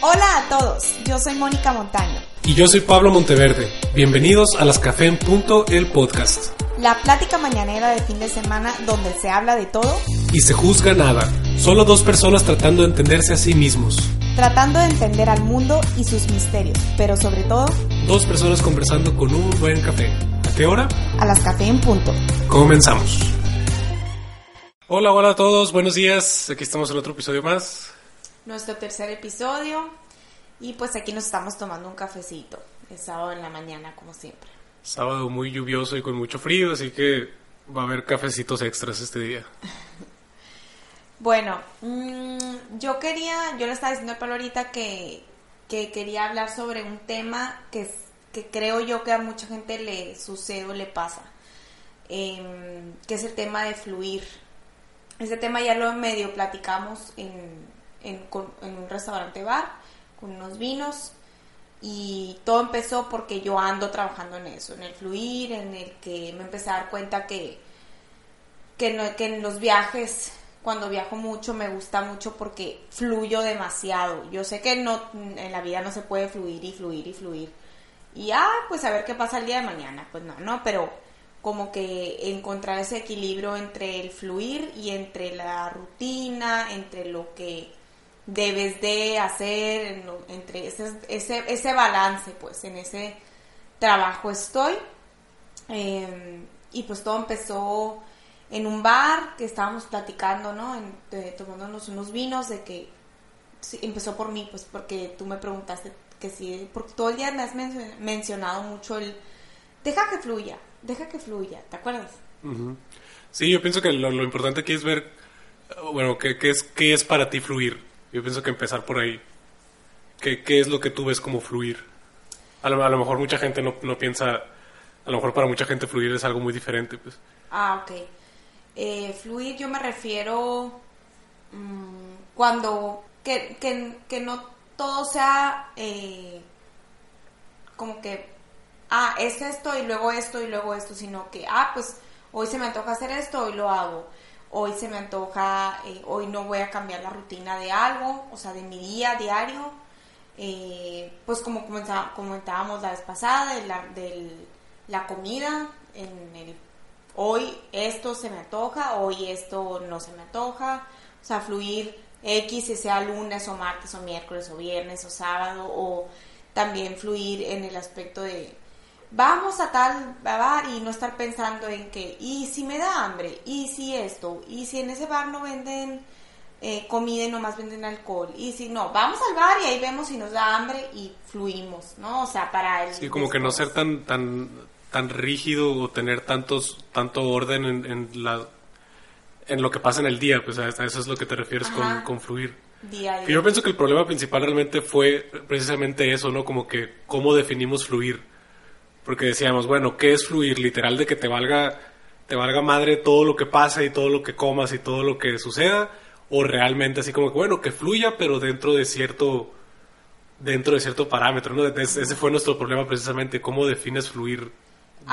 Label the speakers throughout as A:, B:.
A: Hola a todos, yo soy Mónica Montaño.
B: Y yo soy Pablo Monteverde. Bienvenidos a Las Café en Punto, el podcast.
A: La plática mañanera de fin de semana donde se habla de todo
B: Y se juzga nada. Solo dos personas tratando de entenderse a sí mismos.
A: tratando de entender al mundo y sus misterios, pero sobre todo
B: Dos personas conversando con un buen café. ¿A qué hora?
A: a las café en punto.
B: Comenzamos. Hola, hola a todos, buenos días. Aquí estamos en otro episodio más.
A: Nuestro tercer episodio y pues aquí nos estamos tomando un cafecito. Es sábado en la mañana como siempre.
B: Sábado muy lluvioso y con mucho frío, así que va a haber cafecitos extras este día.
A: Bueno, mm, yo quería, yo le estaba diciendo a Pablo ahorita que, que quería hablar sobre un tema que, que creo yo que a mucha gente le sucede o le pasa, em, que es el tema de fluir. Ese tema ya lo medio platicamos en, en, en un restaurante bar, con unos vinos, y todo empezó porque yo ando trabajando en eso, en el fluir, en el que me empecé a dar cuenta que que, no- que en los viajes, cuando viajo mucho, me gusta mucho porque fluyo demasiado. Yo sé que no en la vida no se puede fluir y fluir y fluir. Y ah, pues a ver qué pasa el día de mañana. Pues no, no, pero como que encontrar ese equilibrio entre el fluir y entre la rutina, entre lo que debes de hacer, en entre ese, ese, ese balance, pues en ese trabajo estoy. Eh, y pues todo empezó en un bar que estábamos platicando, ¿no? En- de- tomándonos unos vinos, de que empezó por mí, pues porque tú me preguntaste que sí, porque todo el día me has men- mencionado mucho el deja que fluya, deja que fluya, ¿te acuerdas?
B: Sí, yo pienso que lo, lo importante aquí es ver, eh, bueno, ¿qué, qué es, qué es para ti fluir. Yo pienso que empezar por ahí. ¿Qué, qué es lo que tú ves como fluir? A lo, a lo mejor mucha gente no, no piensa, a lo mejor para mucha gente fluir es algo muy diferente. Pues.
A: Ah, ok. Eh, fluir yo me refiero mm, cuando que, que, que no todo sea eh, como que, ah, es esto y luego esto y luego esto, sino que, ah, pues hoy se me antoja hacer esto, hoy lo hago. Hoy se me antoja, eh, hoy no voy a cambiar la rutina de algo, o sea, de mi día diario. Eh, pues como comentábamos la vez pasada, de la, comida, hoy esto se me antoja, hoy esto no se me antoja, o sea, fluir X, si sea lunes o martes o miércoles o viernes o sábado, o también fluir en el aspecto de vamos a tal bar y no estar pensando en que, y si me da hambre, y si esto, y si en ese bar no venden eh, comida y nomás venden alcohol, y si no, vamos al bar y ahí vemos si nos da hambre y fluimos, ¿no? O sea, para el...
B: Sí, como que no ser tan, tan, tan rígido o tener tantos, tanto orden en, en la, en lo que pasa en el día. Pues a eso es lo que te refieres con,
A: Ajá.
B: con fluir.
A: Día.
B: Yo pienso que el problema principal realmente fue precisamente eso, ¿no? Como que cómo definimos fluir. Porque decíamos, bueno, ¿qué es fluir? Literal de que te valga, te valga madre todo lo que pasa y todo lo que comas y todo lo que suceda. O realmente así como que, bueno, que fluya, pero dentro de cierto, dentro de cierto parámetro, ¿no? Ese fue nuestro problema precisamente, cómo defines fluir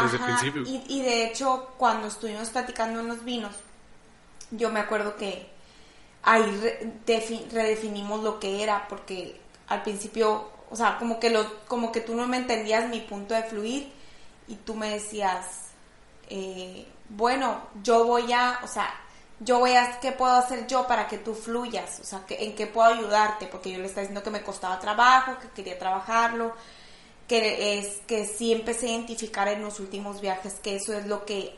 B: desde el principio.
A: Y, y de hecho, cuando estuvimos platicando en los vinos, yo me acuerdo que ahí re- defi- redefinimos lo que era, porque al principio, o sea, como que, lo, como que tú no me entendías mi punto de fluir y tú me decías, eh, bueno, yo voy a, o sea, yo voy a, ¿qué puedo hacer yo para que tú fluyas? O sea, ¿en qué puedo ayudarte? Porque yo le estaba diciendo que me costaba trabajo, que quería trabajarlo, que es que sí empecé a identificar en los últimos viajes que eso es lo que,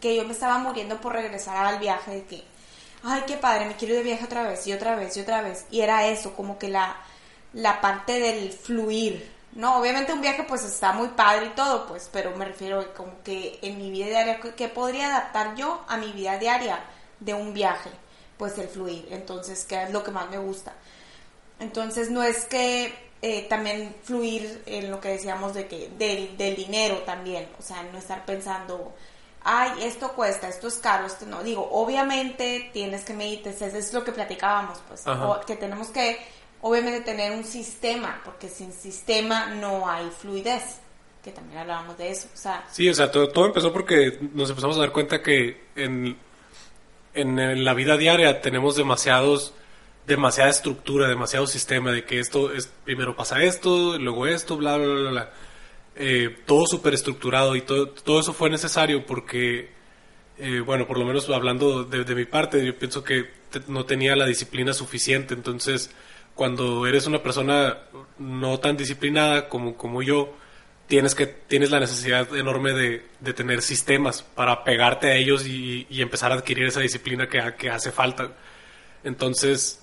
A: que yo me estaba muriendo por regresar al viaje de que, ay, qué padre, me quiero ir de viaje otra vez y otra vez y otra vez. Y era eso, como que la, la parte del fluir, ¿no? Obviamente un viaje pues está muy padre y todo, pues, pero me refiero como que en mi vida diaria, ¿qué- ¿qué podría adaptar yo a mi vida diaria de un viaje? Pues el fluir, entonces, ¿qué es lo que más me gusta? Entonces no es que eh, también fluir en lo que decíamos de que del, del dinero también, o sea, no estar pensando, ay, esto cuesta, esto es caro, esto no. Digo, obviamente tienes que medir, eso es lo que platicábamos, pues, o- que tenemos que, obviamente, tener un sistema, porque sin sistema no hay fluidez, que también hablábamos de eso,
B: Sí, o sea, todo, todo empezó porque nos empezamos a dar cuenta que en, en, en la vida diaria tenemos demasiados demasiada estructura, demasiado sistema, de que esto es, primero pasa esto, luego esto, bla, bla, bla, bla. Eh, todo súper estructurado y todo, todo eso fue necesario porque, eh, bueno, por lo menos hablando de, de, mi parte, yo pienso que no tenía la disciplina suficiente, entonces cuando eres una persona no tan disciplinada como, como yo, tienes que tienes la necesidad enorme de, de tener sistemas para pegarte a ellos y, y empezar a adquirir esa disciplina que, que hace falta. Entonces,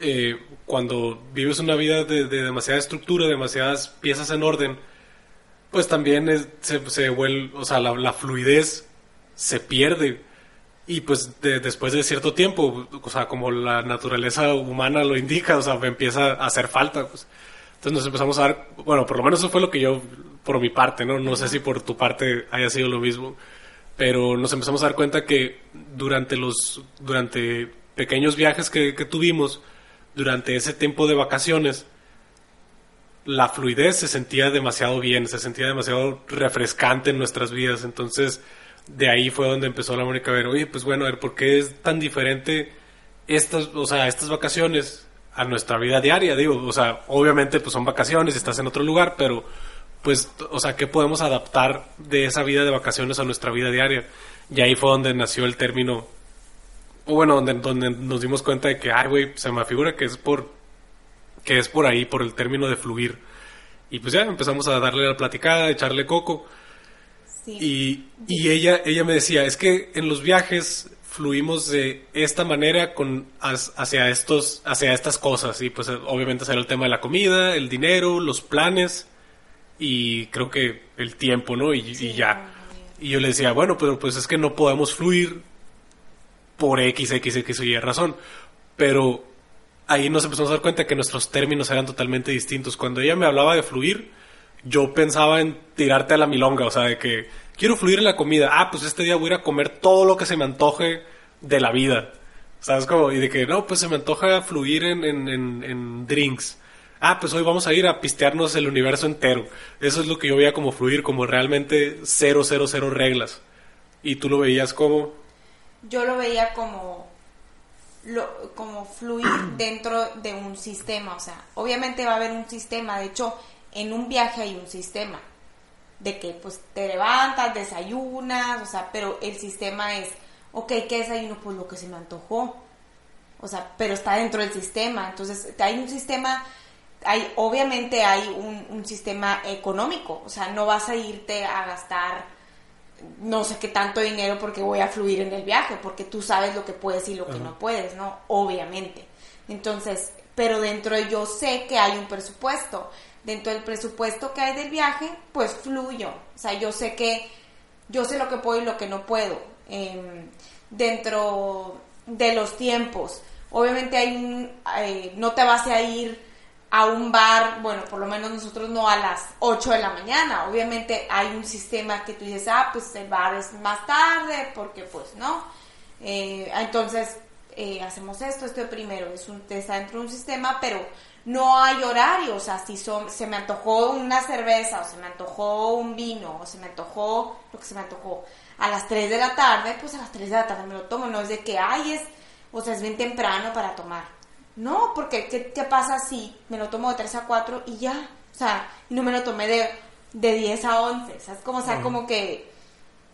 B: eh, cuando vives una vida de, de, demasiada estructura, demasiadas piezas en orden, pues también se, se, vuelve, o sea, la, la, fluidez se pierde. Y pues de, después de cierto tiempo, o sea, como la naturaleza humana lo indica, o sea, empieza a hacer falta. Pues. Entonces nos empezamos a dar, bueno, por lo menos eso fue lo que yo, por mi parte, ¿no? No sé si por tu parte haya sido lo mismo, pero nos empezamos a dar cuenta que durante los, durante pequeños viajes que, que tuvimos, durante ese tiempo de vacaciones, la fluidez se sentía demasiado bien, se sentía demasiado refrescante en nuestras vidas. Entonces, de ahí fue donde empezó la Mónica a ver, oye, pues bueno, a ver, ¿por qué es tan diferente estas, o sea, estas vacaciones a nuestra vida diaria? Digo, o sea, obviamente pues son vacaciones estás en otro lugar, pero pues, o sea, ¿qué podemos adaptar de esa vida de vacaciones a nuestra vida diaria? Y ahí fue donde nació el término, o bueno, donde, donde nos dimos cuenta de que, ay, güey, se me figura que es por que es por ahí, por el término de fluir. Y pues ya empezamos a darle la platicada, echarle coco. Sí. Y, y ella, ella me decía, es que en los viajes fluimos de esta manera con hacia estos hacia estas cosas y pues obviamente será el tema de la comida el dinero los planes y creo que el tiempo no y, sí, y ya y yo le decía bueno pero pues es que no podemos fluir por x x x y razón pero ahí nos empezamos a dar cuenta que nuestros términos eran totalmente distintos. Cuando ella me hablaba de fluir, yo pensaba en tirarte a la milonga, o sea, de que quiero fluir en la comida. Ah, pues este día voy a ir a comer todo lo que se me antoje de la vida. ¿Sabes cómo? Y de que no, pues se me antoja fluir en, en, en, en drinks. Ah, pues hoy vamos a ir a pistearnos el universo entero. Eso es lo que yo veía como fluir, como realmente cero, cero, cero reglas. ¿Y tú lo veías como?
A: Yo lo veía como lo, como fluir dentro de un sistema. O sea, obviamente va a haber un sistema. De hecho, en un viaje hay un sistema. De que pues te levantas, desayunas, o sea, pero el sistema es, ok, ¿qué desayuno? Pues lo que se me antojó. O sea, pero está dentro del sistema. Entonces, hay un sistema, hay, obviamente hay un, un sistema económico. O sea, no vas a irte a gastar no sé qué tanto dinero porque voy a fluir en el viaje, porque tú sabes lo que puedes y lo que no puedes, ¿no? Obviamente. Entonces, pero dentro de yo sé que hay un presupuesto. Dentro del presupuesto que hay del viaje, pues fluyo. O sea, yo sé que yo sé lo que puedo y lo que no puedo. Eh, dentro de los tiempos. Obviamente hay un, eh, no te vas a ir a un bar, bueno, por lo menos nosotros no a las 8 de la mañana. Obviamente hay un sistema que tú dices, ah, pues el bar es más tarde, porque pues no. Eh, entonces eh, hacemos esto, esto de primero, es un, está dentro de un sistema, pero no hay horario, o sea, si son, se me antojó una cerveza, o se me antojó un vino, o se me antojó lo que se me antojó a las 3 de la tarde, pues a las 3 de la tarde me lo tomo, no es de que, ay, es, o sea, es bien temprano para tomar no, porque ¿qué, ¿qué, pasa si me lo tomo de 3 a 4 y ya? O sea, no me lo tomé de, de 10 a 11. ¿Sabes? Como, o sea, como que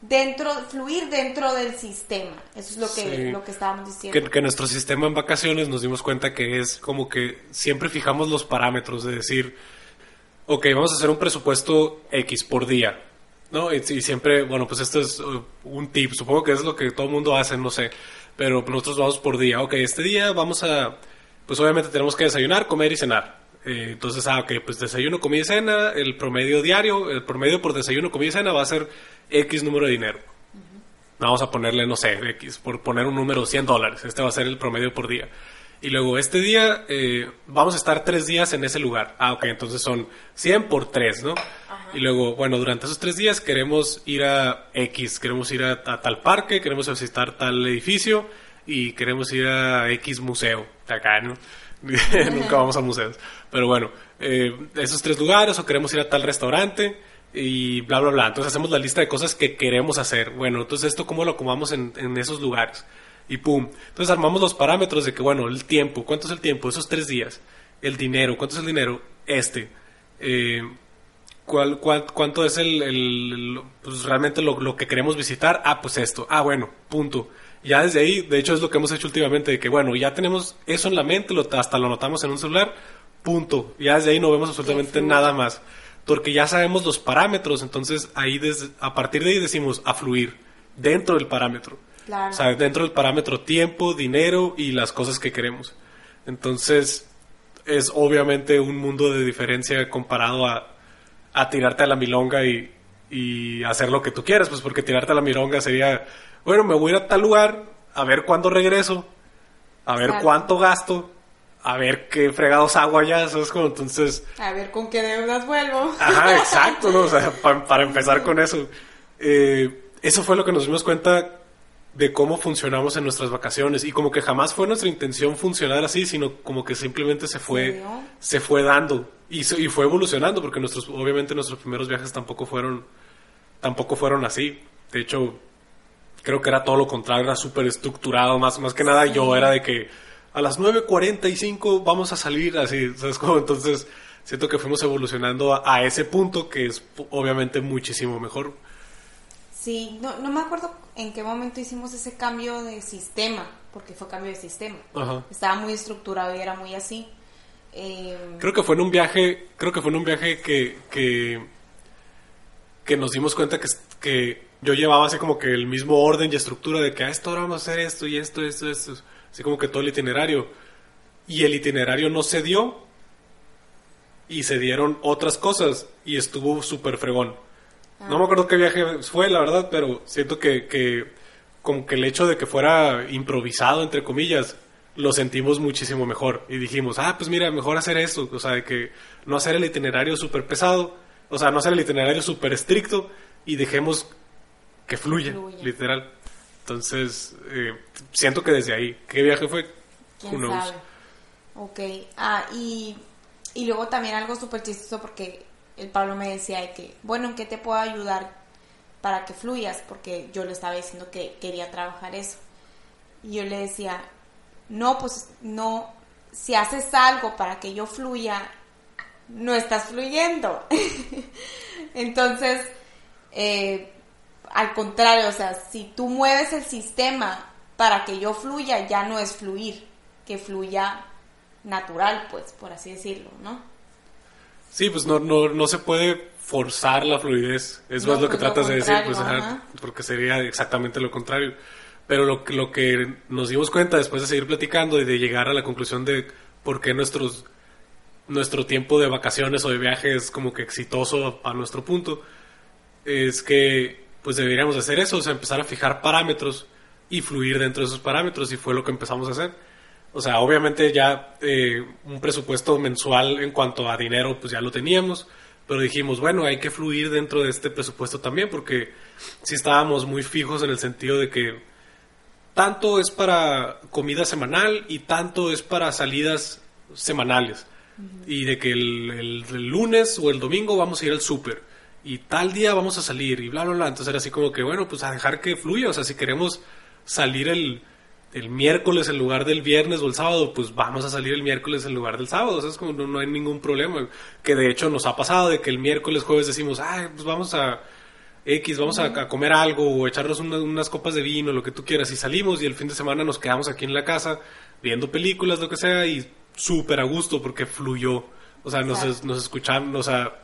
A: dentro, fluir dentro del sistema. Eso es lo que, sí. lo que estábamos diciendo.
B: Que, que, nuestro sistema en vacaciones nos dimos cuenta que es como que siempre fijamos los parámetros de decir, ok, vamos a hacer un presupuesto X por día. ¿No? Y, y siempre, bueno, pues esto es uh, un tip, supongo que es lo que todo el mundo hace, no sé, pero nosotros vamos por día. Ok, este día vamos a pues obviamente tenemos que desayunar, comer y cenar. Eh, entonces, ah, ok, pues desayuno, comida y cena, el promedio diario, el promedio por desayuno, comida y cena va a ser X número de dinero. Uh -huh. Vamos a ponerle, no sé, X, por poner un número, 100 dólares. Este va a ser el promedio por día. Y luego, este día, eh, vamos a estar tres días en ese lugar. Ah, ok, entonces son 100 por 3, ¿no? Ajá. Y luego, bueno, durante esos tres días queremos ir a X, queremos ir a, a tal parque, queremos visitar tal edificio y queremos ir a X museo acá, ¿no? Nunca vamos a museos. Pero bueno, eh, esos tres lugares o queremos ir a tal restaurante y bla, bla, bla. Entonces hacemos la lista de cosas que queremos hacer. Bueno, entonces esto cómo lo acomodamos en, esos lugares. y pum. Entonces armamos los parámetros de que, bueno, el tiempo, ¿cuánto es el tiempo? Esos tres días. El dinero, ¿cuánto es el dinero? Este. Eh, ¿cuál, cuál, cuánto es el, el- pues realmente lo, lo que queremos visitar? Ah, pues esto. Ah, bueno, punto. Ya desde ahí, de hecho es lo que hemos hecho últimamente, de que bueno, ya tenemos eso en la mente, lo, hasta lo anotamos en un celular, punto. Ya desde ahí no vemos absolutamente nada más. Porque ya sabemos los parámetros, entonces ahí desde, a partir de ahí decimos a fluir dentro del parámetro.
A: Claro.
B: O sea, dentro del parámetro tiempo, dinero y las cosas que queremos. Entonces, es obviamente un mundo de diferencia comparado a, a tirarte a la milonga y, y hacer lo que tú quieras, pues porque tirarte a la milonga sería, bueno, me voy a ir a tal lugar, a ver cuándo regreso, a ver cuánto gasto, a ver qué fregados hago allá, ¿sabes? Como entonces...
A: A ver con qué deudas vuelvo.
B: Ajá, exacto, ¿no? O sea, pa- para empezar con eso. Eh, eso fue lo que nos dimos cuenta de cómo funcionamos en nuestras vacaciones y como que jamás fue nuestra intención funcionar así, sino como que simplemente se fue se fue dando y, se- y fue evolucionando porque nuestros obviamente nuestros primeros viajes tampoco fueron tampoco fueron así. De hecho, creo que era todo lo contrario, era súper estructurado, más más que nada yo era de que a las 9:45 vamos a salir así, ¿sabes cómo? Entonces, siento que fuimos evolucionando a, a ese punto que es obviamente muchísimo mejor.
A: Sí, no, no me acuerdo en qué momento hicimos ese cambio de sistema, porque fue cambio de sistema.
B: Ajá.
A: Estaba muy estructurado y era muy así. Eh,
B: Creo que fue en un viaje, creo que fue en un viaje que, que, que nos dimos cuenta que, que yo llevaba así como que el mismo orden y estructura de que a esta hora vamos a hacer esto y esto, esto, esto, así como que todo el itinerario. Y el itinerario no se dio y se dieron otras cosas y estuvo súper fregón. No me acuerdo qué viaje fue, la verdad, pero siento que, que como que el hecho de que fuera improvisado, entre comillas, lo sentimos muchísimo mejor. Y dijimos, ah, pues mira, mejor hacer esto. O sea, de que no hacer el itinerario súper pesado, o sea, no hacer el itinerario súper estricto y dejemos que fluya,
A: Fluya.
B: literal. Entonces, eh, siento que desde ahí, ¿qué viaje fue?
A: ¿Quién sabe? Ok. Ah, y, y luego también algo súper chistoso porque el Pablo me decía de que, bueno, ¿en qué te puedo ayudar para que fluyas? Porque yo le estaba diciendo que quería trabajar eso. Y yo le decía, no, pues no, si haces algo para que yo fluya, no estás fluyendo. Entonces, eh, al contrario, o sea, si tú mueves el sistema para que yo fluya, ya no es fluir, que fluya natural, pues, por así decirlo, ¿no?
B: Sí, pues no, no, no se puede forzar la fluidez. Eso
A: No,
B: es lo que
A: pues lo
B: tratas de decir, pues, ajá, porque sería exactamente lo contrario. Pero lo, que- lo que nos dimos cuenta después de seguir platicando y de llegar a la conclusión de por qué nuestros, nuestro tiempo de vacaciones o de viaje es como que exitoso a, a nuestro punto, es que pues deberíamos de hacer eso, o sea, empezar a fijar parámetros y fluir dentro de esos parámetros y fue lo que empezamos a hacer. O sea, obviamente ya eh, un presupuesto mensual en cuanto a dinero pues ya lo teníamos, pero dijimos, bueno, hay que fluir dentro de este presupuesto también porque sí estábamos muy fijos en el sentido de que tanto es para comida semanal y tanto es para salidas semanales. Y de que el, el- el lunes o el domingo vamos a ir al súper y tal día vamos a salir y bla, bla, bla. Entonces era así como que, bueno, pues a dejar que fluya. O sea, si queremos salir el, el miércoles en lugar del viernes o el sábado, pues vamos a salir el miércoles en lugar del sábado. O sea, es como no, no hay ningún problema. Que de hecho nos ha pasado de que el miércoles, jueves decimos, ay, pues vamos a X, vamos a, a comer algo o echarnos una- unas copas de vino, lo que tú quieras. Y salimos y el fin de semana nos quedamos aquí en la casa viendo películas, lo que sea, y súper a gusto porque fluyó. O sea, nos, nos escuchamos, o sea,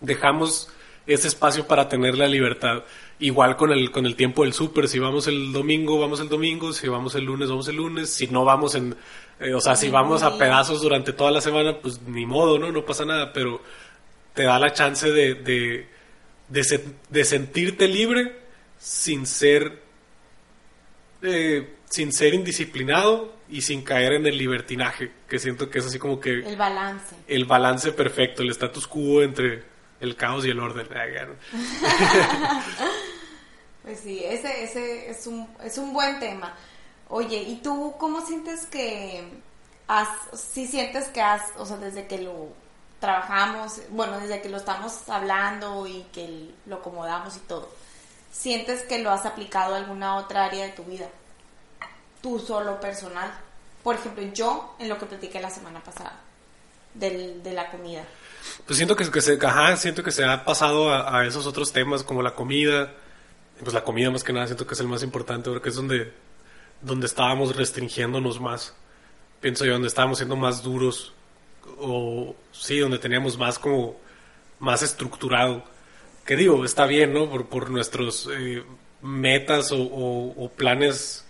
B: dejamos ese espacio para tener la libertad. Igual con el, con el tiempo del súper, si vamos el domingo, vamos el domingo, si vamos el lunes, vamos el lunes, si no vamos en, eh, o sea, si vamos a pedazos durante toda la semana, pues ni modo, ¿no? No pasa nada, pero te da la chance de, de, de, se- de sentirte libre sin ser, eh, sin ser indisciplinado y sin caer en el libertinaje, que siento que es así como que
A: El balance.
B: el balance perfecto, el status quo entre el caos y el orden. No.
A: Pues sí, ese, ese es un, es un buen tema. Oye, ¿y tú cómo sientes que has, si sientes que has, o sea, desde que lo trabajamos, bueno, desde que lo estamos hablando y que lo acomodamos y todo, sientes que lo has aplicado a alguna otra área de tu vida? tú solo personal. Por ejemplo, yo en lo que platiqué la semana pasada del, de la comida.
B: Pues siento que, se, ajá, siento que se ha pasado a, esos otros temas como la comida. Pues la comida más que nada siento que es el más importante porque es donde, donde estábamos restringiéndonos más. Pienso yo, donde estábamos siendo más duros. O sí, donde teníamos más como más estructurado. Que digo, está bien, ¿no? Por, por nuestros eh, metas o, o, o, planes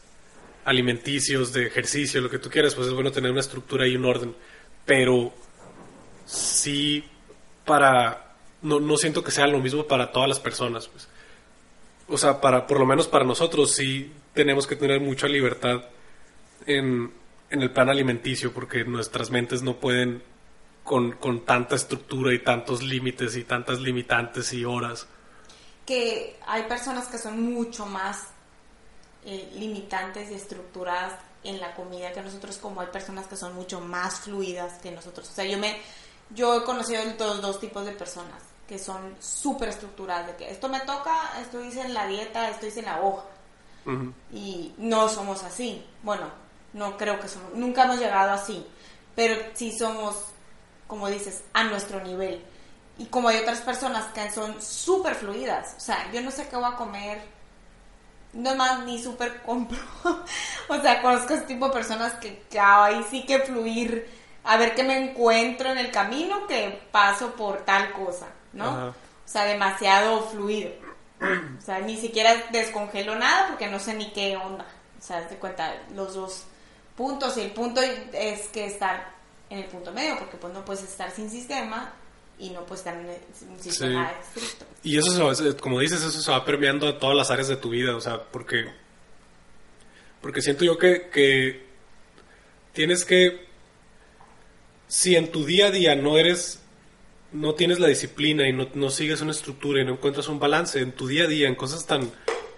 B: alimenticios, de ejercicio, lo que tú quieras, pues es bueno tener una estructura y un orden. Pero sí para... No, no siento que sea lo mismo para todas las personas. Pues. O sea, para, por lo menos para nosotros sí tenemos que tener mucha libertad en, en el plan alimenticio porque nuestras mentes no pueden con, con tanta estructura y tantos límites y tantas limitantes y horas.
A: Que hay personas que son mucho más eh, limitantes y estructuradas en la comida que nosotros, como hay personas que son mucho más fluidas que nosotros. O sea, yo me yo he conocido todos dos tipos de personas que son súper estructuradas, de que esto me toca, esto dice en la dieta, esto dice en la hoja. Y no somos así. Bueno, no creo que somos, nunca hemos llegado así, pero sí somos, como dices, a nuestro nivel. Y como hay otras personas que son súper fluidas, o sea, yo no sé qué voy a comer, no más ni súper compro. o sea, conozco este tipo de personas que, que ahí sí que fluir a ver qué me encuentro en el camino que paso por tal cosa, ¿no? O sea, demasiado fluido. O sea, ni siquiera descongelo nada porque no sé ni qué onda. O sea, te cuenta los dos puntos y el punto es que estar en el punto medio porque pues no puedes estar sin sistema y no puedes estar en un sistema estricto.
B: Y eso, se como dices, eso se va permeando a todas las áreas de tu vida, o sea, porque porque siento yo que, que tienes que si en tu día a día no eres, no tienes la disciplina y no, sigues una estructura y no encuentras un balance en tu día a día, en cosas tan,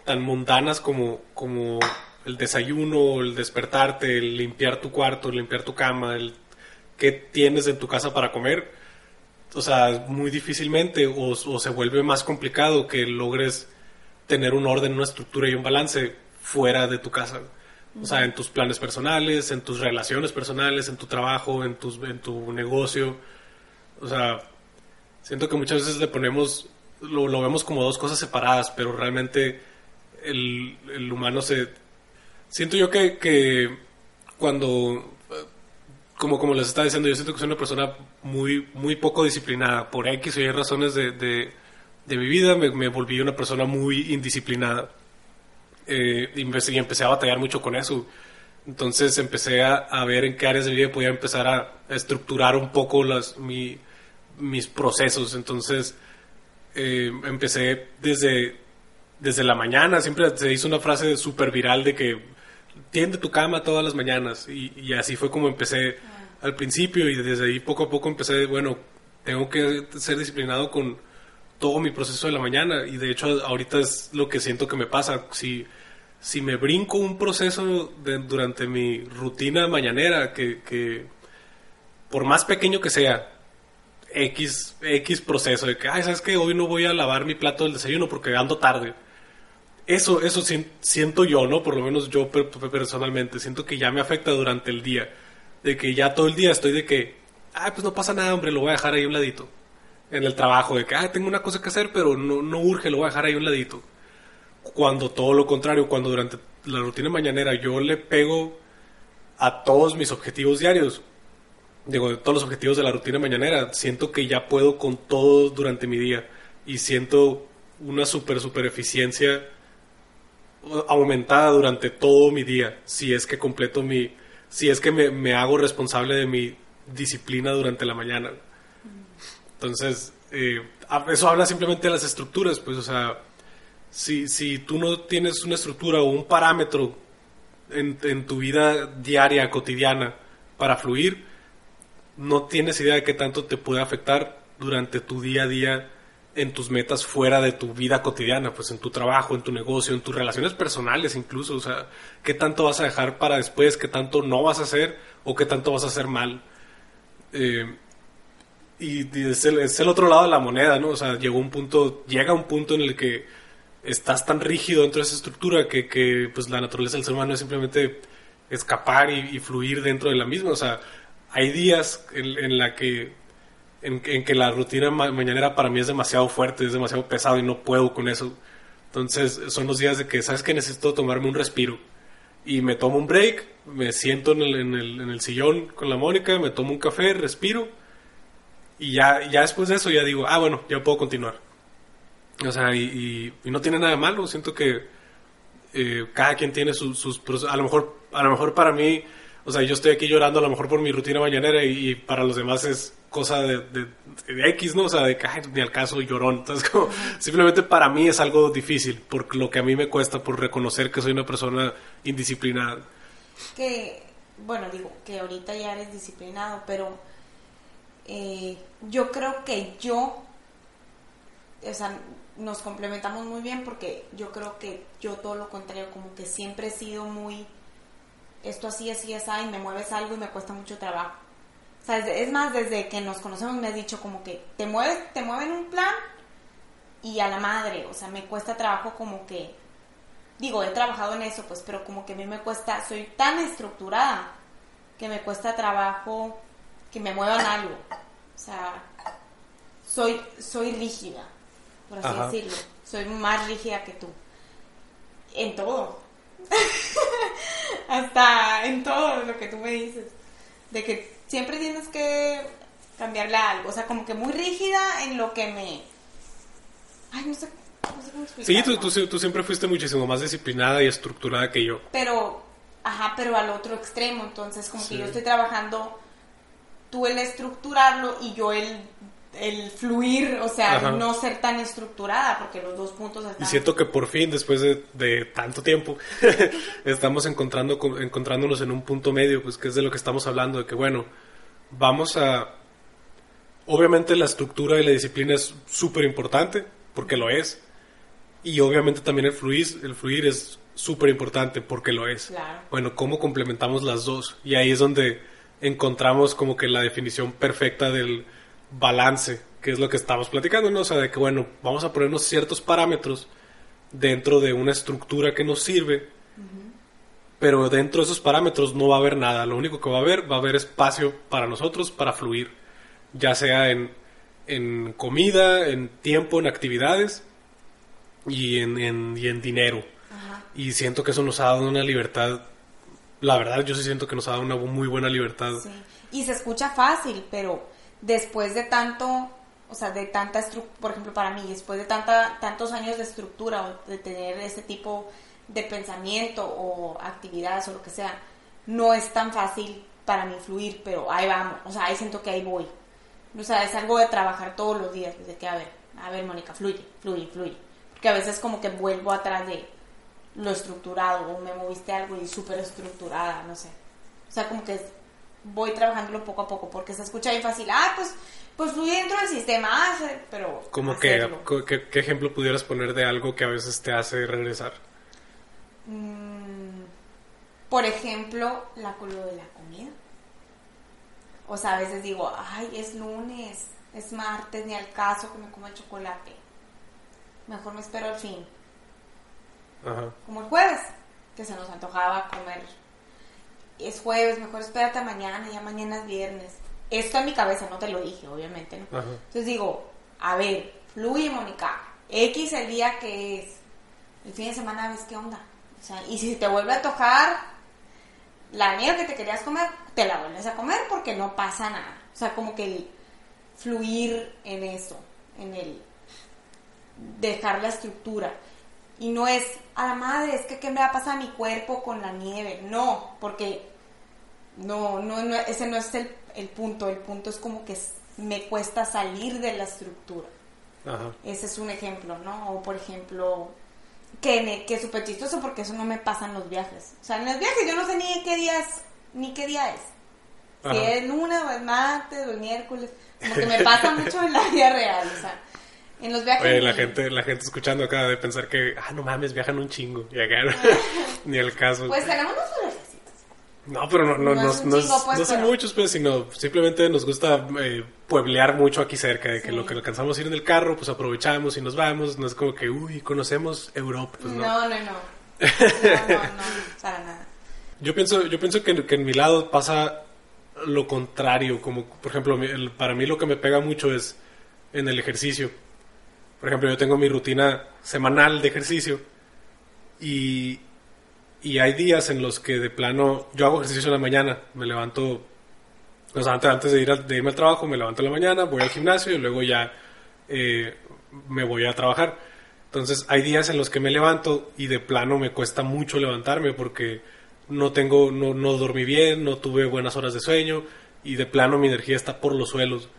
B: tan mundanas como, como el desayuno, el despertarte, el limpiar tu cuarto, el limpiar tu cama, el qué tienes en tu casa para comer, o sea, muy difícilmente o, o se vuelve más complicado que logres tener un orden, una estructura y un balance fuera de tu casa. O sea, en tus planes personales, en tus relaciones personales, en tu trabajo, en, tus, en tu negocio. O sea, siento que muchas veces le ponemos, lo, lo vemos como dos cosas separadas, pero realmente el, el humano se... Siento yo que, que cuando, como, como les estaba diciendo, yo siento que soy una persona muy, muy poco disciplinada. Por X o Y razones de, de, de mi vida me, me volví una persona muy indisciplinada eh, y, empecé, a batallar mucho con eso. Entonces empecé a, a, ver en qué áreas de mi vida podía empezar a, estructurar un poco las, mi, mis procesos. Entonces eh, empecé desde, desde la mañana, siempre se hizo una frase súper viral de que tiende tu cama todas las mañanas y, y así fue como empecé al principio y desde ahí poco a poco empecé, bueno, tengo que ser disciplinado con todo mi proceso de la mañana y de hecho ahorita es lo que siento que me pasa. Si, si me brinco un proceso durante mi rutina mañanera, que, que, por más pequeño que sea, X, X proceso de que, ay, ¿sabes que Hoy no voy a lavar mi plato del desayuno porque ando tarde. Eso, eso siento yo, ¿no? Por lo menos yo personalmente, siento que ya me afecta durante el día. De que ya todo el día estoy de que, ay, pues no pasa nada, hombre, lo voy a dejar ahí a un ladito en el trabajo, de que, ah, tengo una cosa que hacer, pero no, no urge, lo voy a dejar ahí un ladito. Cuando todo lo contrario, cuando durante la rutina mañanera yo le pego a todos mis objetivos diarios, digo, todos los objetivos de la rutina mañanera, siento que ya puedo con todo durante mi día y siento una super, super eficiencia aumentada durante todo mi día, si es que completo mi, si es que me, me hago responsable de mi disciplina durante la mañana. Entonces, eh, eso habla simplemente de las estructuras, pues, o sea, si, si tú no tienes una estructura o un parámetro en, en tu vida diaria, cotidiana, para fluir, no tienes idea de qué tanto te puede afectar durante tu día a día en tus metas fuera de tu vida cotidiana, pues en tu trabajo, en tu negocio, en tus relaciones personales incluso, o sea, qué tanto vas a dejar para después, qué tanto no vas a hacer o qué tanto vas a hacer mal. Eh, y, es, el, otro lado de la moneda, ¿no? O sea, llegó un punto, llega un punto en el que estás tan rígido dentro de esa estructura que, que pues la naturaleza del ser humano es simplemente escapar y, fluir dentro de la misma. O sea, hay días en, la que en, que la rutina mañanera para mí es demasiado fuerte, es demasiado pesado y no puedo con eso. Entonces son los días de que, ¿sabes que Necesito tomarme un respiro. Y me tomo un break, me siento en en el, en el sillón con la Mónica, me tomo un café, respiro. Y ya, ya después de eso ya digo, ah, bueno, ya puedo continuar. O sea, y, y, no tiene nada de malo. Siento que eh, cada quien tiene sus, sus... A lo, mejor, a lo mejor para mí, o sea, yo estoy aquí llorando a lo mejor por mi rutina mañanera y, para los demás es cosa de, de, X, ¿no? O sea, de que ni al caso llorón. Entonces, como, simplemente para mí es algo difícil, por lo que a mí me cuesta, por reconocer que soy una persona indisciplinada.
A: Que, bueno, digo, que ahorita ya eres disciplinado, pero eh, yo creo que yo, o sea, nos complementamos muy bien porque yo creo que yo todo lo contrario, como que siempre he sido muy, esto así, así, así, me mueves algo y me cuesta mucho trabajo. O sea, es más, desde que nos conocemos me has dicho como que te mueves, te mueven un plan y a la madre, o sea, me cuesta trabajo como que, digo, he trabajado en eso, pues, pero como que a mí me cuesta, soy tan estructurada que me cuesta trabajo que me muevan algo. O sea, soy, soy rígida por así decirlo. Soy más rígida que tú. En todo. Hasta en todo lo que tú me dices. De que siempre tienes que cambiarle algo. O sea, como que muy rígida en lo que me... Ay, no sé, no sé cómo
B: Sí, tú, tú, siempre fuiste muchísimo más disciplinada y estructurada que yo.
A: Pero, ajá, pero al otro extremo. Entonces, como que yo estoy trabajando, tú el estructurarlo y yo el el fluir, o sea, no ser tan estructurada, porque los dos puntos están...
B: Y siento que por fin, después de, tanto tiempo, estamos encontrando, encontrándonos en un punto medio, pues que es de lo que estamos hablando, de que bueno, vamos a... Obviamente la estructura y la disciplina es súper importante, porque lo es, y obviamente también el fluir, el fluir es súper importante, porque lo es. Bueno, ¿cómo complementamos las dos? Y ahí es donde encontramos como que la definición perfecta del balance, que es lo que estamos platicando, ¿no? O sea, de que, bueno, vamos a ponernos ciertos parámetros dentro de una estructura que nos sirve, pero dentro de esos parámetros no va a haber nada. Lo único que va a haber, va a haber espacio para nosotros para fluir, ya sea en, en comida, en tiempo, en actividades y en, en, y en dinero. Y siento que eso nos ha dado una libertad. La verdad, yo sí siento que nos ha dado una muy buena libertad.
A: Y se escucha fácil, pero después de tanto, o sea, de tanta por ejemplo, para mí, después de tanta, tantos años de estructura o de tener ese tipo de pensamiento o actividades o lo que sea, no es tan fácil para mí fluir, pero ahí vamos, o sea, ahí siento que ahí voy. O sea, es algo de trabajar todos los días, desde que, a ver, a ver, Mónica, fluye, fluye, fluye. Porque a veces como que vuelvo atrás de lo estructurado o me moviste algo y súper estructurada, no sé. O sea, como que voy trabajándolo poco a poco, porque se escucha bien fácil, ah, pues, pues fui dentro del sistema, ah, pero...
B: Como que, ¿qué, ejemplo pudieras poner de algo que a veces te hace regresar?
A: Mm, por ejemplo, la color de la comida. O sea, a veces digo, ay, es lunes, es martes, ni al caso que me coma chocolate. Mejor me espero al fin. Ajá. Como el jueves, que se nos antojaba comer es jueves, mejor espérate mañana, ya mañana es viernes. Esto en mi cabeza, no te lo dije, obviamente, ¿no? Entonces digo, a ver, fluye, Mónica, X el día que es, el fin de semana ves qué onda. O sea, y si te vuelve a tocar la mierda que te querías comer, te la vuelves a comer porque no pasa nada. O sea, como que el fluir en eso, en el dejar la estructura. Y no es, a la madre, es que qué me va a pasar a mi cuerpo con la nieve. No, porque no, no, no ese no es el, el, punto. El punto es como que me cuesta salir de la estructura. Ese es un ejemplo, ¿no? O por ejemplo, que, que es súper chistoso porque eso no me pasa en los viajes. O sea, en los viajes yo no sé ni qué día es, ni qué día es. Si es lunes o es martes o es miércoles. Como que me pasa mucho en la vida real, o sea en los viajes.
B: la gente, la gente escuchando acá de pensar que, ah, no mames, viajan un chingo. Y acá, ni el caso.
A: Pues tenemos unos
B: no, pero no, no, no, no, pues, son muchos, pues, sino simplemente nos gusta eh, pueblear mucho aquí cerca, de que lo que alcanzamos a ir en el carro, pues aprovechamos y nos vamos, no es como que, uy, conocemos Europa, pues no.
A: No, no, no, no, no, para nada.
B: Yo pienso, yo pienso que, que en mi lado pasa lo contrario, como por ejemplo, para mí lo que me pega mucho es en el ejercicio. Por ejemplo, yo tengo mi rutina semanal de ejercicio y, y hay días en los que de plano yo hago ejercicio en la mañana, me levanto, o sea, antes, de, ir de irme al trabajo, me levanto en la mañana, voy al gimnasio y luego ya eh, me voy a trabajar. Entonces hay días en los que me levanto y de plano me cuesta mucho levantarme porque no tengo, no, no dormí bien, no tuve buenas horas de sueño y de plano mi energía está por los suelos.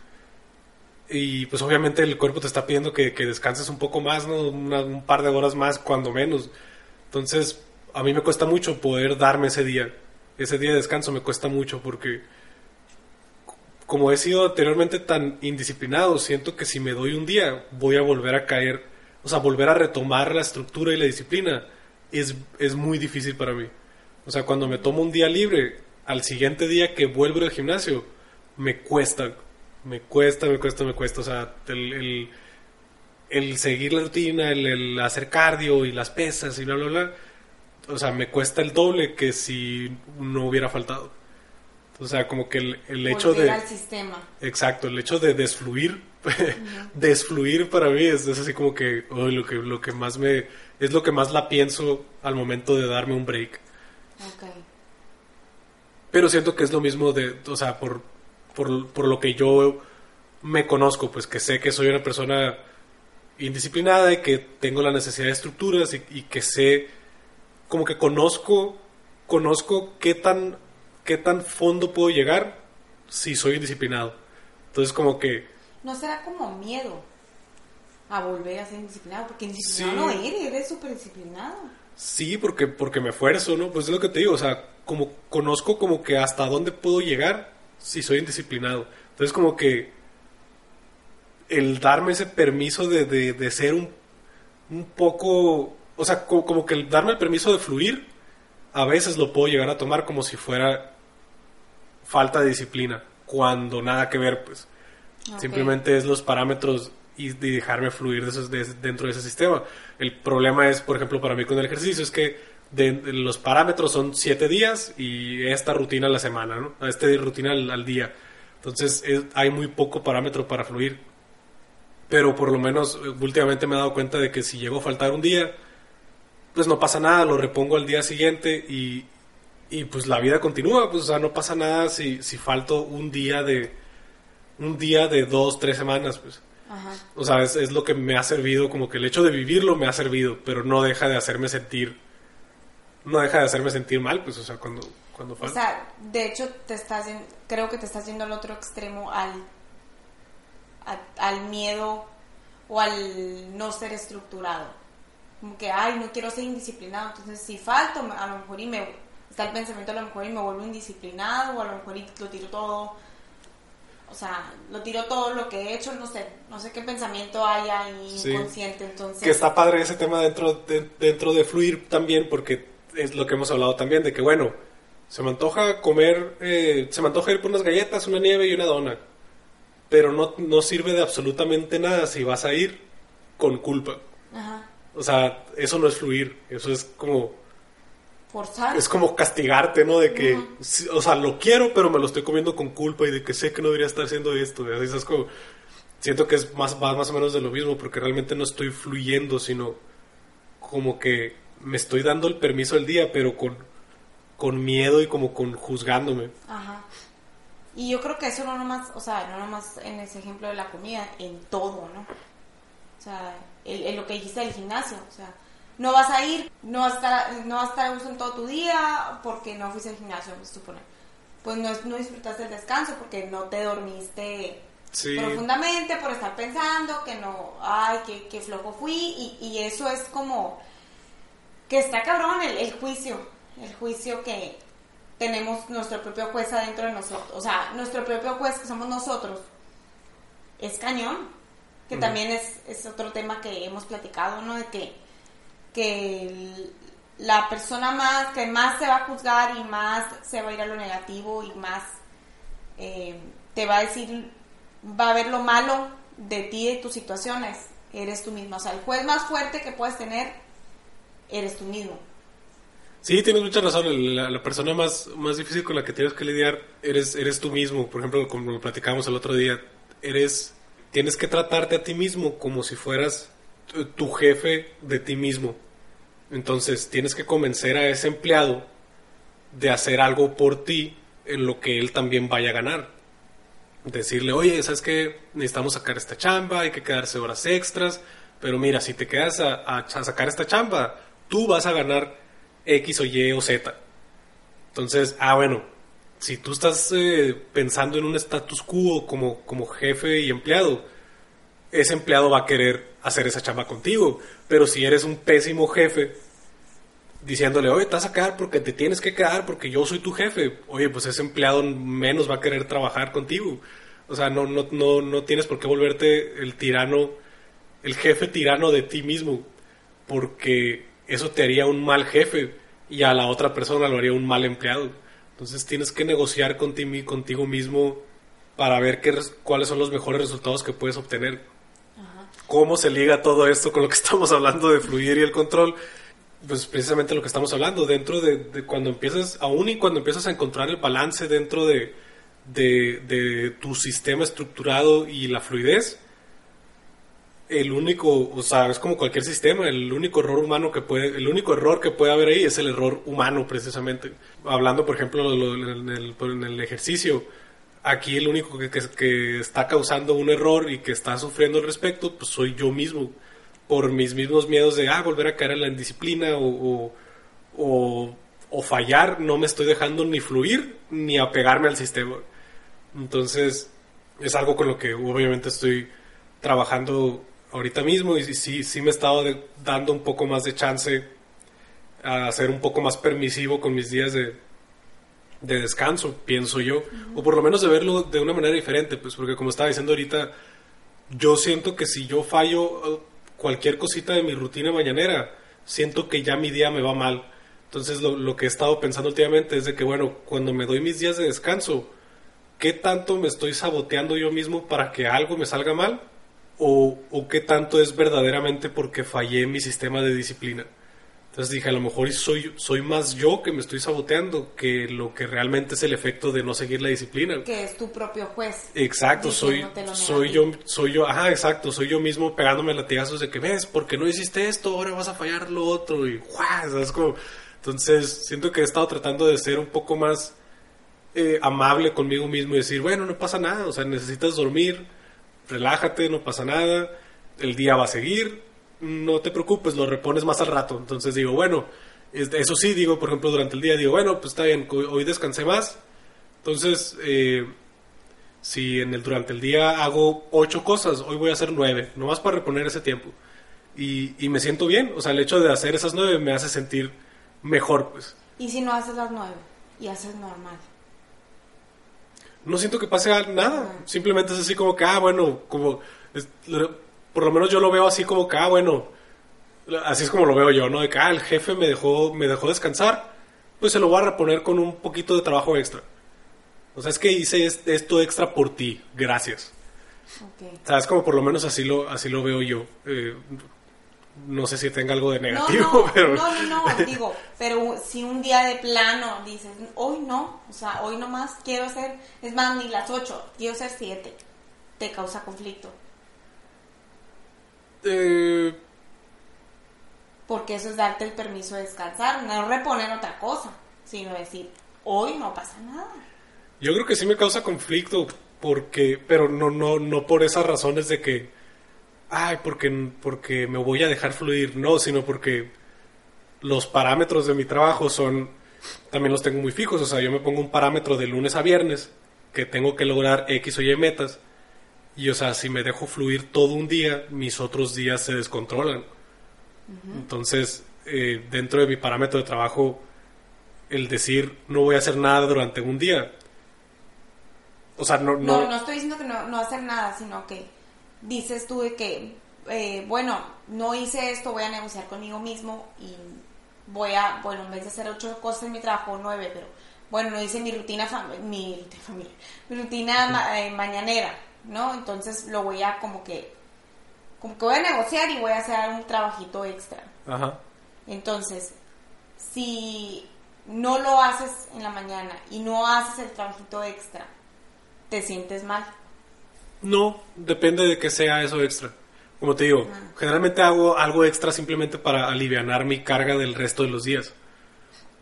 B: Y pues obviamente el cuerpo te está pidiendo que, descanses un poco más, ¿no? un par de horas más, cuando menos. Entonces, a mí me cuesta mucho poder darme ese día. Ese día de descanso me cuesta mucho porque como he sido anteriormente tan indisciplinado, siento que si me doy un día voy a volver a caer, o sea, volver a retomar la estructura y la disciplina es, es muy difícil para mí. O sea, cuando me tomo un día libre, al siguiente día que vuelvo al gimnasio, me cuesta, me cuesta, me cuesta, me cuesta. O sea, el, el, seguir la rutina, el, hacer cardio y las pesas y bla, bla, bla. O sea, me cuesta el doble que si no hubiera faltado. O sea, como que el, el hecho de...
A: al sistema.
B: Exacto, el hecho de desfluir, desfluir para mí es, así como que, lo que lo que más me... Es lo que más la pienso al momento de darme un break. Pero siento que es lo mismo de, o sea, por, por, lo que yo me conozco, pues que sé que soy una persona indisciplinada y que tengo la necesidad de estructuras y, que sé, como que conozco, conozco qué tan, qué tan fondo puedo llegar si soy indisciplinado. Entonces como que...
A: ¿No será como miedo a volver a ser indisciplinado? Porque indisciplinado no eres, eres súper disciplinado.
B: Sí, porque, porque me esfuerzo, ¿no? Pues es lo que te digo, o sea, como conozco como que hasta dónde puedo llegar si soy indisciplinado. Entonces como que el darme ese permiso de, de, ser un, un, poco, o sea, como, que el darme el permiso de fluir, a veces lo puedo llegar a tomar como si fuera falta de disciplina, cuando nada que ver, pues. Simplemente es los parámetros y, dejarme fluir dentro de ese sistema. El problema es, por ejemplo, para mí con el ejercicio, es que los parámetros son siete días y esta rutina a la semana, ¿no? Esta rutina al, día. Entonces hay muy poco parámetro para fluir. Pero por lo menos eh, últimamente me he dado cuenta de que si llego a faltar un día, pues no pasa nada, lo repongo al día siguiente y, y pues la vida continúa, pues o sea, no pasa nada si, si falto un día de un día de dos, tres semanas, pues. O sea, es, lo que me ha servido, como que el hecho de vivirlo me ha servido, pero no deja de hacerme sentir, no deja de hacerme sentir mal, pues, o sea, cuando, cuando
A: falta. O sea, de hecho, te estás, creo que te estás yendo al otro extremo, al, al miedo o al no ser estructurado. Como que, ay, no quiero ser indisciplinado, entonces si falto, a lo mejor y me, está el pensamiento a lo mejor y me vuelvo indisciplinado, o a lo mejor y lo tiro todo o sea, lo tiro todo lo que he hecho, no sé, no sé qué pensamiento hay ahí inconsciente, entonces...
B: Que está padre ese tema dentro de, dentro de fluir también, porque es lo que hemos hablado también, de que bueno, se me antoja comer, eh, se me antoja ir por unas galletas, una nieve y una dona, pero no, no sirve de absolutamente nada si vas a ir con culpa. Ajá. O sea, eso no es fluir, eso es como es como castigarte, ¿no? De que, o sea, lo quiero, pero me lo estoy comiendo con culpa y de que sé que no debería estar haciendo esto. es como, siento que es más, más o menos de lo mismo, porque realmente no estoy fluyendo, sino como que me estoy dando el permiso del día, pero con, con miedo y como con juzgándome.
A: Ajá. Y yo creo que eso no nomás, o sea, no nomás en ese ejemplo de la comida, en todo, ¿no? O sea, en lo que dijiste del gimnasio, o sea, no vas a ir, no vas a estar, no vas a estar a gusto en todo tu día porque no fuiste al gimnasio, me supone. Pues no, no disfrutaste el descanso porque no te dormiste profundamente por estar pensando que no, ay, que, flojo fui y, y, eso es como que está cabrón el, el juicio, el juicio que tenemos nuestro propio juez adentro de nosotros, o sea, nuestro propio juez que somos nosotros, es cañón, que también es, es otro tema que hemos platicado, ¿no? De que que la persona más que más se va a juzgar y más se va a ir a lo negativo y más eh, te va a decir, va a ver lo malo de ti y de tus situaciones, eres tú mismo. O sea, el juez más fuerte que puedes tener, eres tú mismo.
B: Sí, tienes mucha razón. La, persona más, más difícil con la que tienes que lidiar eres, eres tú mismo. Por ejemplo, como lo platicamos el otro día, eres, tienes que tratarte a ti mismo como si fueras tu, jefe de ti mismo. Entonces, tienes que convencer a ese empleado de hacer algo por ti en lo que él también vaya a ganar. Decirle, oye, ¿sabes qué? Necesitamos sacar esta chamba, hay que quedarse horas extras, pero mira, si te quedas a- a sacar esta chamba, tú vas a ganar X o Y o Z. Entonces, ah, bueno, si tú estás eh, pensando en un status quo como, como jefe y empleado, ese empleado va a querer hacer esa chamba contigo. Pero si eres un pésimo jefe, diciéndole, oye, te vas a quedar porque te tienes que quedar porque yo soy tu jefe, oye, pues ese empleado menos va a querer trabajar contigo. O sea, no, no, no, no tienes por qué volverte el tirano, el jefe tirano de ti mismo, porque eso te haría un mal jefe y a la otra persona lo haría un mal empleado. Entonces tienes que negociar conti- contigo mismo para ver qué, cuáles son los mejores resultados que puedes obtener. ¿Cómo se liga todo esto con lo que estamos hablando de fluir y el control? Pues precisamente lo que estamos hablando, dentro de, de cuando empiezas, aún y cuando empiezas a encontrar el balance dentro de, de, de tu sistema estructurado y la fluidez, el único, o sea, es como cualquier sistema, el único error humano que puede, el único error que puede haber ahí es el error humano precisamente. Hablando, por ejemplo, lo- lo- en, el, ejercicio, aquí el único que, que- está causando un error y que está sufriendo al respecto, pues soy yo mismo, por mis mismos miedos de, ah, volver a caer en la indisciplina o- o fallar, no me estoy dejando ni fluir ni apegarme al sistema. Entonces, es algo con lo que obviamente estoy trabajando ahorita mismo y sí, sí me he estado de- dando un poco más de chance a ser un poco más permisivo con mis días de, de descanso, pienso yo, o por lo menos de verlo de una manera diferente, pues porque como estaba diciendo ahorita, yo siento que si yo fallo eh, cualquier cosita de mi rutina mañanera, siento que ya mi día me va mal. Entonces lo, lo que he estado pensando últimamente es de que, bueno, cuando me doy mis días de descanso, ¿qué tanto me estoy saboteando yo mismo para que algo me salga mal? ¿O, o qué tanto es verdaderamente porque fallé en mi sistema de disciplina? Entonces dije, a lo mejor soy, soy más yo que me estoy saboteando que lo que realmente es el efecto de no seguir la disciplina.
A: Que es tu propio juez.
B: Exacto, soy, soy yo, soy yo, ajá, exacto, soy yo mismo pegándome latigazos de que ves, porque no hiciste esto, ahora vas a fallar lo otro y ¡guau! ¿sabes? Como, entonces siento que he estado tratando de ser un poco más eh, amable conmigo mismo y decir, bueno, no pasa nada, o sea, necesitas dormir, relájate, no pasa nada, el día va a seguir, no te preocupes, lo repones más al rato. Entonces digo, bueno, es- eso sí, digo, por ejemplo, durante el día digo, bueno, pues está bien, hoy descansé más, entonces, eh, si en el, durante el día hago ocho cosas, hoy voy a hacer nueve, nomás para reponer ese tiempo. Y, y me siento bien, o sea, el hecho de hacer esas nueve me hace sentir mejor, pues.
A: Y si no haces las nueve y haces normal.
B: No siento que pase nada. Simplemente es así como que, ah, bueno, como, es- por lo menos yo lo veo así como que, ah, bueno, así es como lo veo yo, ¿no? De que, ah, el jefe me dejó, me dejó descansar, pues se lo voy a reponer con un poquito de trabajo extra. O sea, es que hice es- esto extra por ti, gracias.
A: Ok.
B: O sea, es como por lo menos así lo, así lo veo yo. Eh, no sé si tenga algo de negativo,
A: no, no,
B: pero...
A: no, no, no, digo, pero si un día de plano dices, hoy no, o sea, hoy nomás quiero hacer, es más, ni las ocho, quiero hacer siete, te causa conflicto.
B: Eh,
A: Porque eso es darte el permiso de descansar, no reponer otra cosa, sino decir, hoy no pasa nada.
B: Yo creo que sí me causa conflicto, porque, pero no, no, no por esas razones de que, ay, porque, porque me voy a dejar fluir, no, sino porque los parámetros de mi trabajo son, también los tengo muy fijos, o sea, yo me pongo un parámetro de lunes a viernes, que tengo que lograr X o Y metas, y o sea, si me dejo fluir todo un día, mis otros días se descontrolan. Entonces, eh, dentro de mi parámetro de trabajo, el decir no voy a hacer nada durante un día, o sea, no,
A: No,
B: no,
A: no estoy diciendo que no, no hacer nada, sino que dices tú de que, eh, bueno, no hice esto, voy a negociar conmigo mismo y voy a, bueno, en vez de hacer ocho cosas en mi trabajo, nueve, pero bueno, no hice mi rutina, mi, mi rutina ma- eh, mañanera, ¿no? Entonces lo voy a como que, como que voy a negociar y voy a hacer un trabajito extra.
B: Ajá.
A: Entonces, si no lo haces en la mañana y no haces el trabajito extra, ¿te sientes mal?
B: No, depende de que sea eso extra. Como te digo, generalmente hago algo extra simplemente para aliviar mi carga del resto de los días.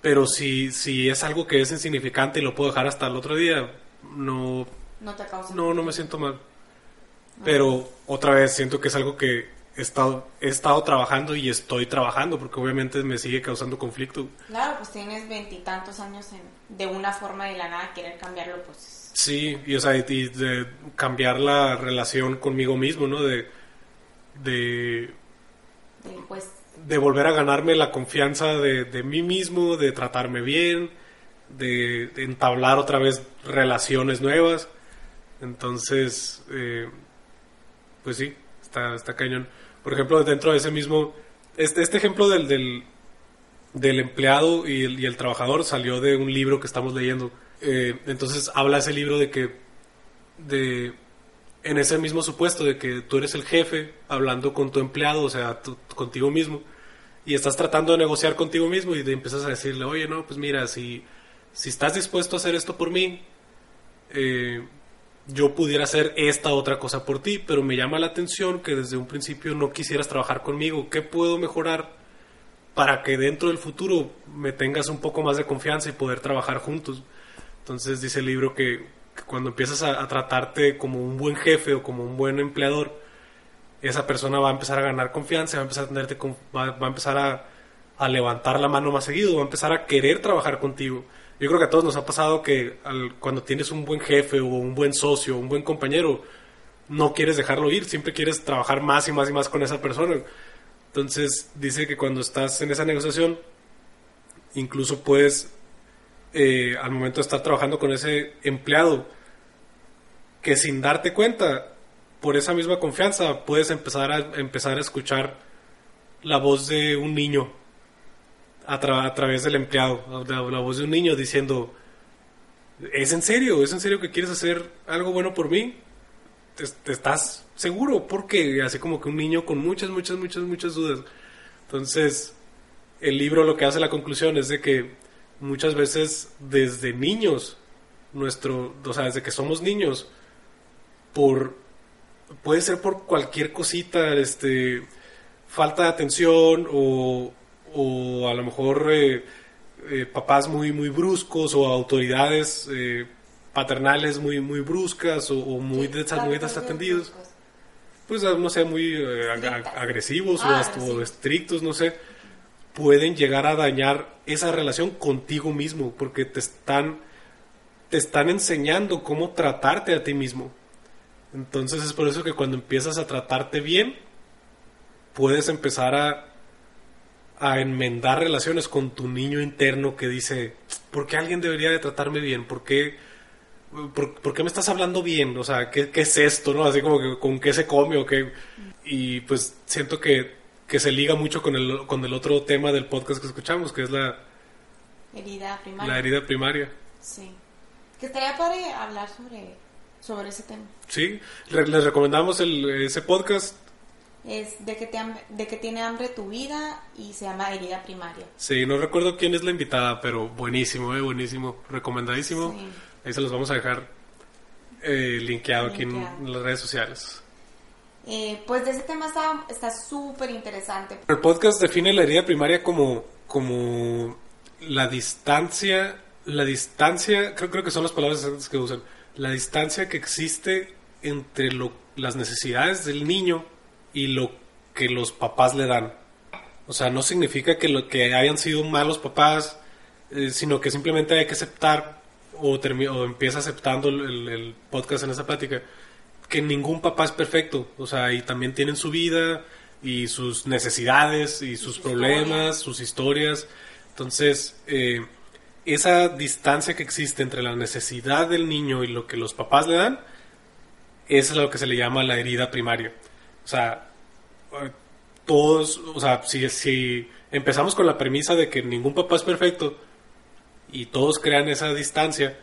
B: Pero si, si es algo que es insignificante y lo puedo dejar hasta el otro día, no...
A: No te causa.
B: No, no me siento mal. Pero otra vez siento que es algo que he estado, he estado trabajando y estoy trabajando porque obviamente me sigue causando conflicto.
A: Claro, pues tienes veintitantos años en, de una forma de la nada querer cambiarlo, pues...
B: Sí, y o sea, y de cambiar la relación conmigo mismo, ¿no? De... De,
A: de pues
B: de volver a ganarme la confianza de, de mí mismo, de tratarme bien, de, entablar otra vez relaciones nuevas. Entonces, eh, pues sí, está, está cañón. Por ejemplo, dentro de ese mismo, este, este ejemplo del, del, del empleado y el, y el, trabajador salió de un libro que estamos leyendo. Eh, entonces habla ese libro de que, de, en ese mismo supuesto de que tú eres el jefe hablando con tu empleado, o sea, contigo mismo, y estás tratando de negociar contigo mismo y te empiezas a decirle, oye, no, pues mira, si, si estás dispuesto a hacer esto por mí, eh, yo pudiera hacer esta otra cosa por ti, pero me llama la atención que desde un principio no quisieras trabajar conmigo. ¿Qué puedo mejorar para que dentro del futuro me tengas un poco más de confianza y poder trabajar juntos? Entonces dice el libro que, cuando empiezas a, tratarte como un buen jefe o como un buen empleador, esa persona va a empezar a ganar confianza, va a empezar a, tenerte, va, a empezar a, levantar la mano más seguido, va a empezar a querer trabajar contigo. Yo creo que a todos nos ha pasado que cuando tienes un buen jefe o un buen socio, un buen compañero, no quieres dejarlo ir, siempre quieres trabajar más y más y más con esa persona. Entonces dice que cuando estás en esa negociación, incluso puedes, eh, al momento de estar trabajando con ese empleado, que sin darte cuenta por esa misma confianza puedes empezar a, empezar a escuchar la voz de un niño a, tra a través del empleado, la, la, voz de un niño diciendo, ¿es en serio? ¿Es en serio que quieres hacer algo bueno por mí? ¿Te, estás seguro? Porque así como que un niño con muchas, muchas, muchas, muchas dudas. Entonces, el libro lo que hace la conclusión es de que muchas veces desde niños, nuestro, o sea, desde que somos niños, por puede ser por cualquier cosita, este, falta de atención o, o a lo mejor eh, eh, papás muy, muy bruscos o autoridades eh, paternales muy, muy bruscas o, o muy, sí, des, muy desatendidos. Pues no sé, muy ag agresivos ah, o, sí. o estrictos, no sé, pueden llegar a dañar esa relación contigo mismo porque te están, te están enseñando cómo tratarte a ti mismo. Entonces es por eso que cuando empiezas a tratarte bien, puedes empezar a, a enmendar relaciones con tu niño interno que dice, ¿por qué alguien debería de tratarme bien? ¿Por qué, por, qué me estás hablando bien? O sea, ¿qué, ¿qué, es esto? ¿no? Así como que con qué se come o qué. Y pues siento que, que se liga mucho con el, con el otro tema del podcast que escuchamos, que es la
A: herida primaria.
B: La herida primaria.
A: Sí. Que estaría padre hablar sobre sobre ese tema.
B: Sí, les recomendamos el, ese podcast.
A: Es de que, te, de que tiene hambre tu vida y se llama Herida Primaria.
B: Sí, no recuerdo quién es la invitada, pero buenísimo, eh, buenísimo, recomendadísimo. Sí. Ahí se los vamos a dejar eh, linkeado, aquí en, las redes sociales.
A: Eh, pues de ese tema está súper interesante.
B: El podcast define la herida primaria como, como la distancia, la distancia, creo, creo que son las palabras que usan, la distancia que existe entre lo, las necesidades del niño y lo que los papás le dan. O sea, no significa que, lo, que hayan sido malos papás, eh, sino que simplemente hay que aceptar, o, o empieza aceptando el, el, podcast en esa plática, que ningún papá es perfecto. O sea, y también tienen su vida y sus necesidades y sus, problemas, sus historias. Entonces, eh, esa distancia que existe entre la necesidad del niño y lo que los papás le dan, es lo que se le llama la herida primaria. O sea, todos, o sea, si, si empezamos con la premisa de que ningún papá es perfecto y todos crean esa distancia,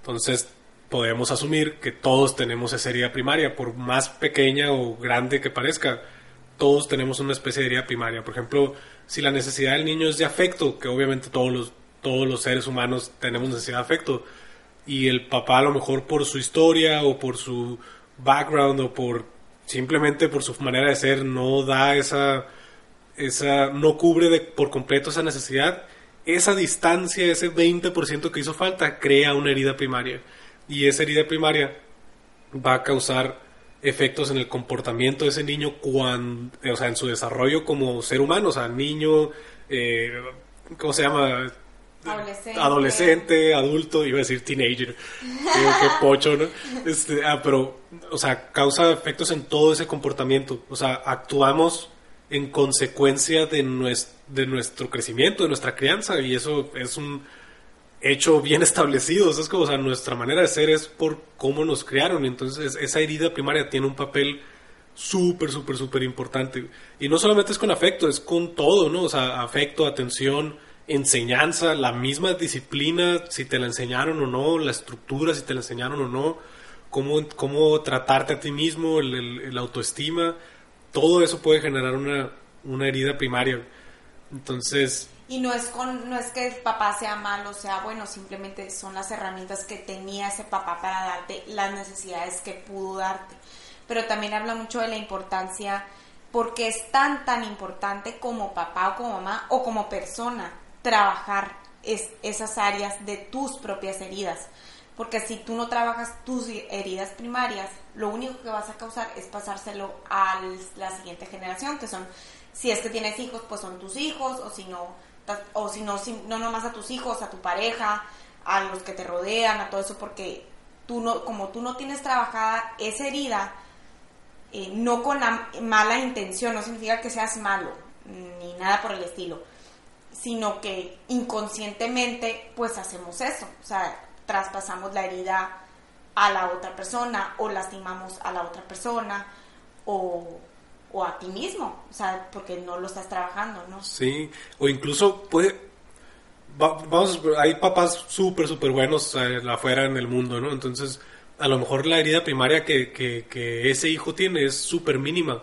B: entonces podemos asumir que todos tenemos esa herida primaria, por más pequeña o grande que parezca, todos tenemos una especie de herida primaria. Por ejemplo, si la necesidad del niño es de afecto, que obviamente todos los, todos los seres humanos tenemos necesidad de afecto, y el papá a lo mejor por su historia o por su background o por simplemente por su manera de ser no da esa esa no cubre de, por completo esa necesidad esa distancia ese 20% que hizo falta crea una herida primaria y esa herida primaria va a causar efectos en el comportamiento de ese niño cuando, o sea, en su desarrollo como ser humano, o sea, niño, eh, ¿cómo se llama?
A: Adolescente.
B: Adolescente, adulto, iba a decir teenager, qué pocho, ¿no? Este, ah, pero, o sea, causa efectos en todo ese comportamiento, o sea, actuamos en consecuencia de nuestro, de nuestro crecimiento, de nuestra crianza, y eso es un hecho bien establecido, es como, nuestra manera de ser es por cómo nos criaron, entonces esa herida primaria tiene un papel súper, súper, súper importante, y no solamente es con afecto, es con todo, ¿no? O sea, afecto, atención, enseñanza, la misma disciplina, si te la enseñaron o no, la estructura, si te la enseñaron o no, cómo, cómo tratarte a ti mismo, el, autoestima, todo eso puede generar una, una herida primaria. Entonces...
A: Y no es, con, no es que el papá sea malo, sea bueno, simplemente son las herramientas que tenía ese papá para darte las necesidades que pudo darte. Pero también habla mucho de la importancia, porque es tan, tan importante como papá o como mamá o como persona trabajar es, esas áreas de tus propias heridas. Porque si tú no trabajas tus heridas primarias, lo único que vas a causar es pasárselo a la siguiente generación, que son, si es que tienes hijos, pues son tus hijos, o si no, o si no, si, no nomás a tus hijos, a tu pareja, a los que te rodean, a todo eso, porque tú no, como tú no tienes trabajada esa herida, eh, no con la mala intención, no significa que seas malo, ni nada por el estilo, sino que inconscientemente pues hacemos eso, o sea, traspasamos la herida a la otra persona o lastimamos a la otra persona o, o a ti mismo, o sea, porque no lo estás trabajando, ¿no?
B: Sí, o incluso puede, vamos, hay papás súper, súper buenos eh, afuera en el mundo, ¿no? Entonces, a lo mejor la herida primaria que, que, que ese hijo tiene es súper mínima.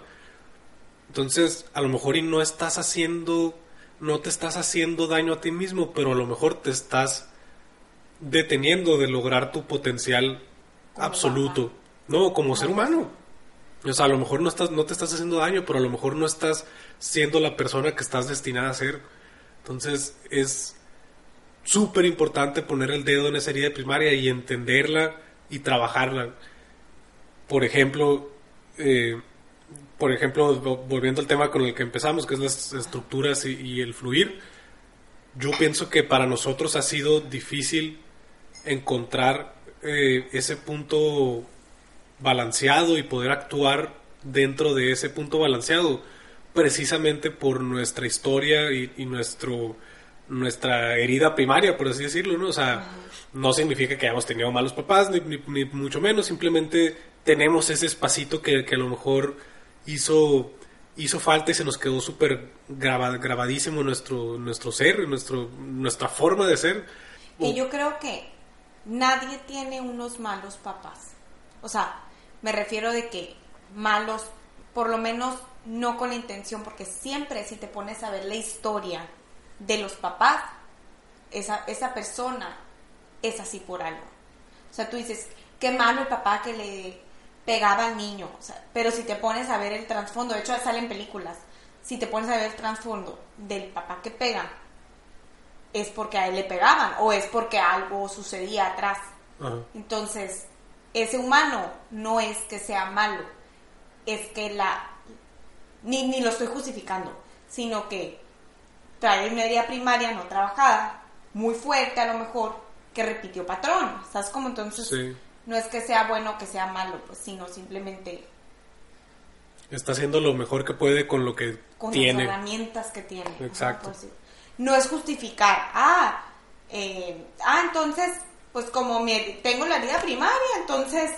B: Entonces, a lo mejor y no estás haciendo no te estás haciendo daño a ti mismo, pero a lo mejor te estás deteniendo de lograr tu potencial absoluto, no como ser humano. O sea, a lo mejor no estás no te estás haciendo daño, pero a lo mejor no estás siendo la persona que estás destinada a ser. Entonces, es súper importante poner el dedo en esa herida primaria y entenderla y trabajarla. Por ejemplo, eh, por ejemplo, volviendo al tema con el que empezamos, que es las estructuras y, el fluir, yo pienso que para nosotros ha sido difícil encontrar eh, ese punto balanceado y poder actuar dentro de ese punto balanceado, precisamente por nuestra historia y, nuestro nuestra herida primaria, por así decirlo, ¿no? O sea, no significa que hayamos tenido malos papás, ni, mucho menos, simplemente tenemos ese espacito que, que a lo mejor hizo, hizo falta y se nos quedó súper grabadísimo nuestro, nuestro ser, nuestro, nuestra forma de ser.
A: Y yo creo que nadie tiene unos malos papás. O sea, me refiero de que malos, por lo menos no con la intención, porque siempre si te pones a ver la historia de los papás, esa, esa persona es así por algo. O sea, tú dices, qué malo el papá que le pegaba al niño. pero si te pones a ver el trasfondo, de hecho salen películas, si te pones a ver el trasfondo del papá que pega, es porque a él le pegaban o es porque algo sucedía atrás. Entonces, ese humano no es que sea malo, es que la... Ni, ni lo estoy justificando, sino que trae una herida primaria no trabajada, muy fuerte a lo mejor, que repitió patrón. ¿Sabes cómo entonces? no es que sea bueno o que sea malo, pues, sino simplemente...
B: Está haciendo lo mejor que puede con lo que
A: con
B: tiene.
A: las herramientas que tiene.
B: Exacto.
A: No es justificar, ah, eh, ah, entonces, pues como tengo la vida primaria, entonces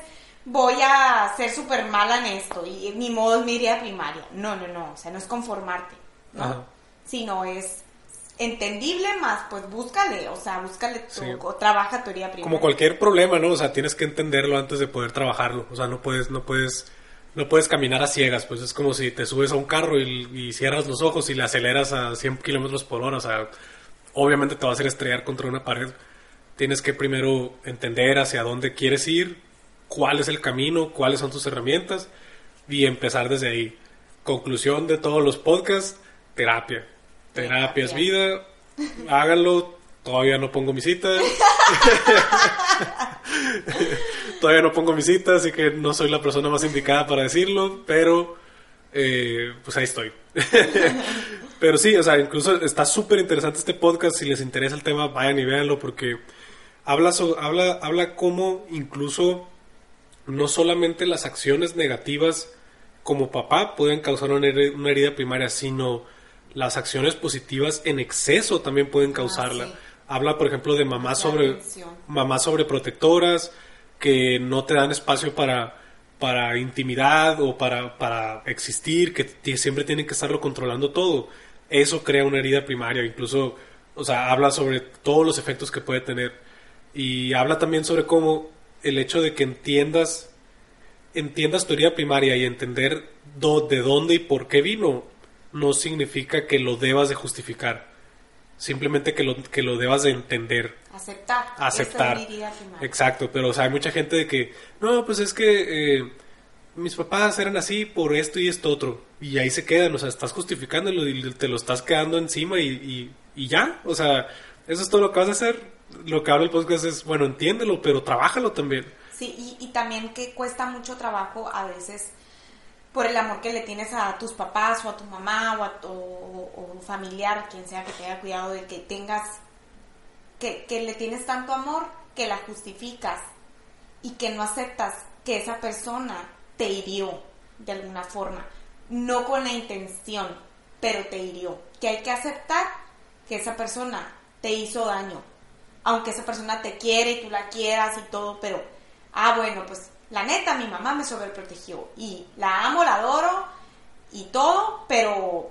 A: voy a ser súper mala en esto y mi modo es mi vida primaria. No, no, no, o sea, no es conformarte, ¿no? Sino es entendible más, pues búscale, o sea, búscale tu, o trabaja teoría primero.
B: Como cualquier problema, ¿no? O sea, tienes que entenderlo antes de poder trabajarlo. O sea, no puedes, no puedes no puedes caminar a ciegas, pues es como si te subes a un carro y, y cierras los ojos y le aceleras a 100 kilómetros por hora, o sea, obviamente te va a hacer estrellar contra una pared. Tienes que primero entender hacia dónde quieres ir, cuál es el camino, cuáles son tus herramientas y empezar desde ahí. Conclusión de todos los podcasts, terapia. Terapia es vida, háganlo, todavía no pongo mi cita. todavía no pongo mi cita, así que no soy la persona más indicada para decirlo, pero eh, pues ahí estoy. pero sí, o sea, incluso está súper interesante este podcast, si les interesa el tema, vayan y véanlo porque habla, so- habla, habla cómo incluso no solamente las acciones negativas como papá pueden causar una heri- una herida primaria, sino las acciones positivas en exceso también pueden causarla.
A: sí.
B: Habla, por ejemplo, de mamás sobre mamás sobreprotectoras que no te dan espacio para para intimidad o para, para existir, que siempre tienen que estarlo controlando todo. Eso crea una herida primaria, incluso, o sea, habla sobre todos los efectos que puede tener. Y habla también sobre cómo el hecho de que entiendas entiendas herida primaria y entender do- de dónde y por qué vino, no significa que lo debas de justificar. Simplemente que lo, que lo debas de entender
A: Aceptar.
B: aceptar. Exacto, pero o sea, hay mucha gente de que, no, pues es que eh, mis papás eran así por esto y esto otro. Y ahí se quedan, o sea, estás justificándolo y te lo estás quedando encima y, y, y ya. O sea, eso es todo lo que vas a hacer. Lo que habla el podcast es, bueno, entiéndelo, pero trabájalo también.
A: Sí, y, y también que cuesta mucho trabajo a veces por el amor que le tienes a tus papás o a tu mamá o a tu familiar, quien sea que te haya cuidado de que tengas, que, que le tienes tanto amor que la justificas y que no aceptas que esa persona te hirió de alguna forma, no con la intención, pero te hirió, que hay que aceptar que esa persona te hizo daño, aunque esa persona te quiere y tú la quieras y todo, pero, ah, bueno, pues la neta, mi mamá me sobreprotegió y la amo, la adoro y todo, pero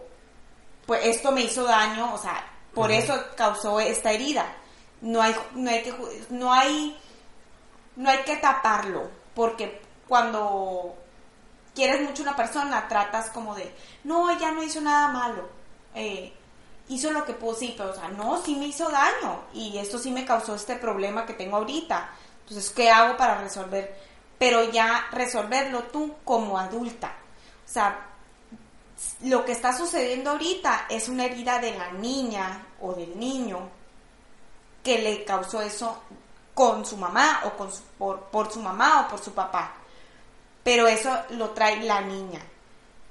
A: pues esto me hizo daño, o sea, por eso causó esta herida. No hay, no hay que, no hay, no hay que taparlo, porque cuando quieres mucho a una persona, tratas como de, no, ella no hizo nada malo, eh, hizo lo que pudo, sí, pero, o sea, no, sí me hizo daño, y esto sí me causó este problema que tengo ahorita. Entonces, ¿qué hago para resolver? Pero ya resolverlo tú como adulta. O sea, lo que está sucediendo ahorita es una herida de la niña o del niño que le causó eso con su mamá o con su- por, por su mamá o por su papá. Pero eso lo trae la niña.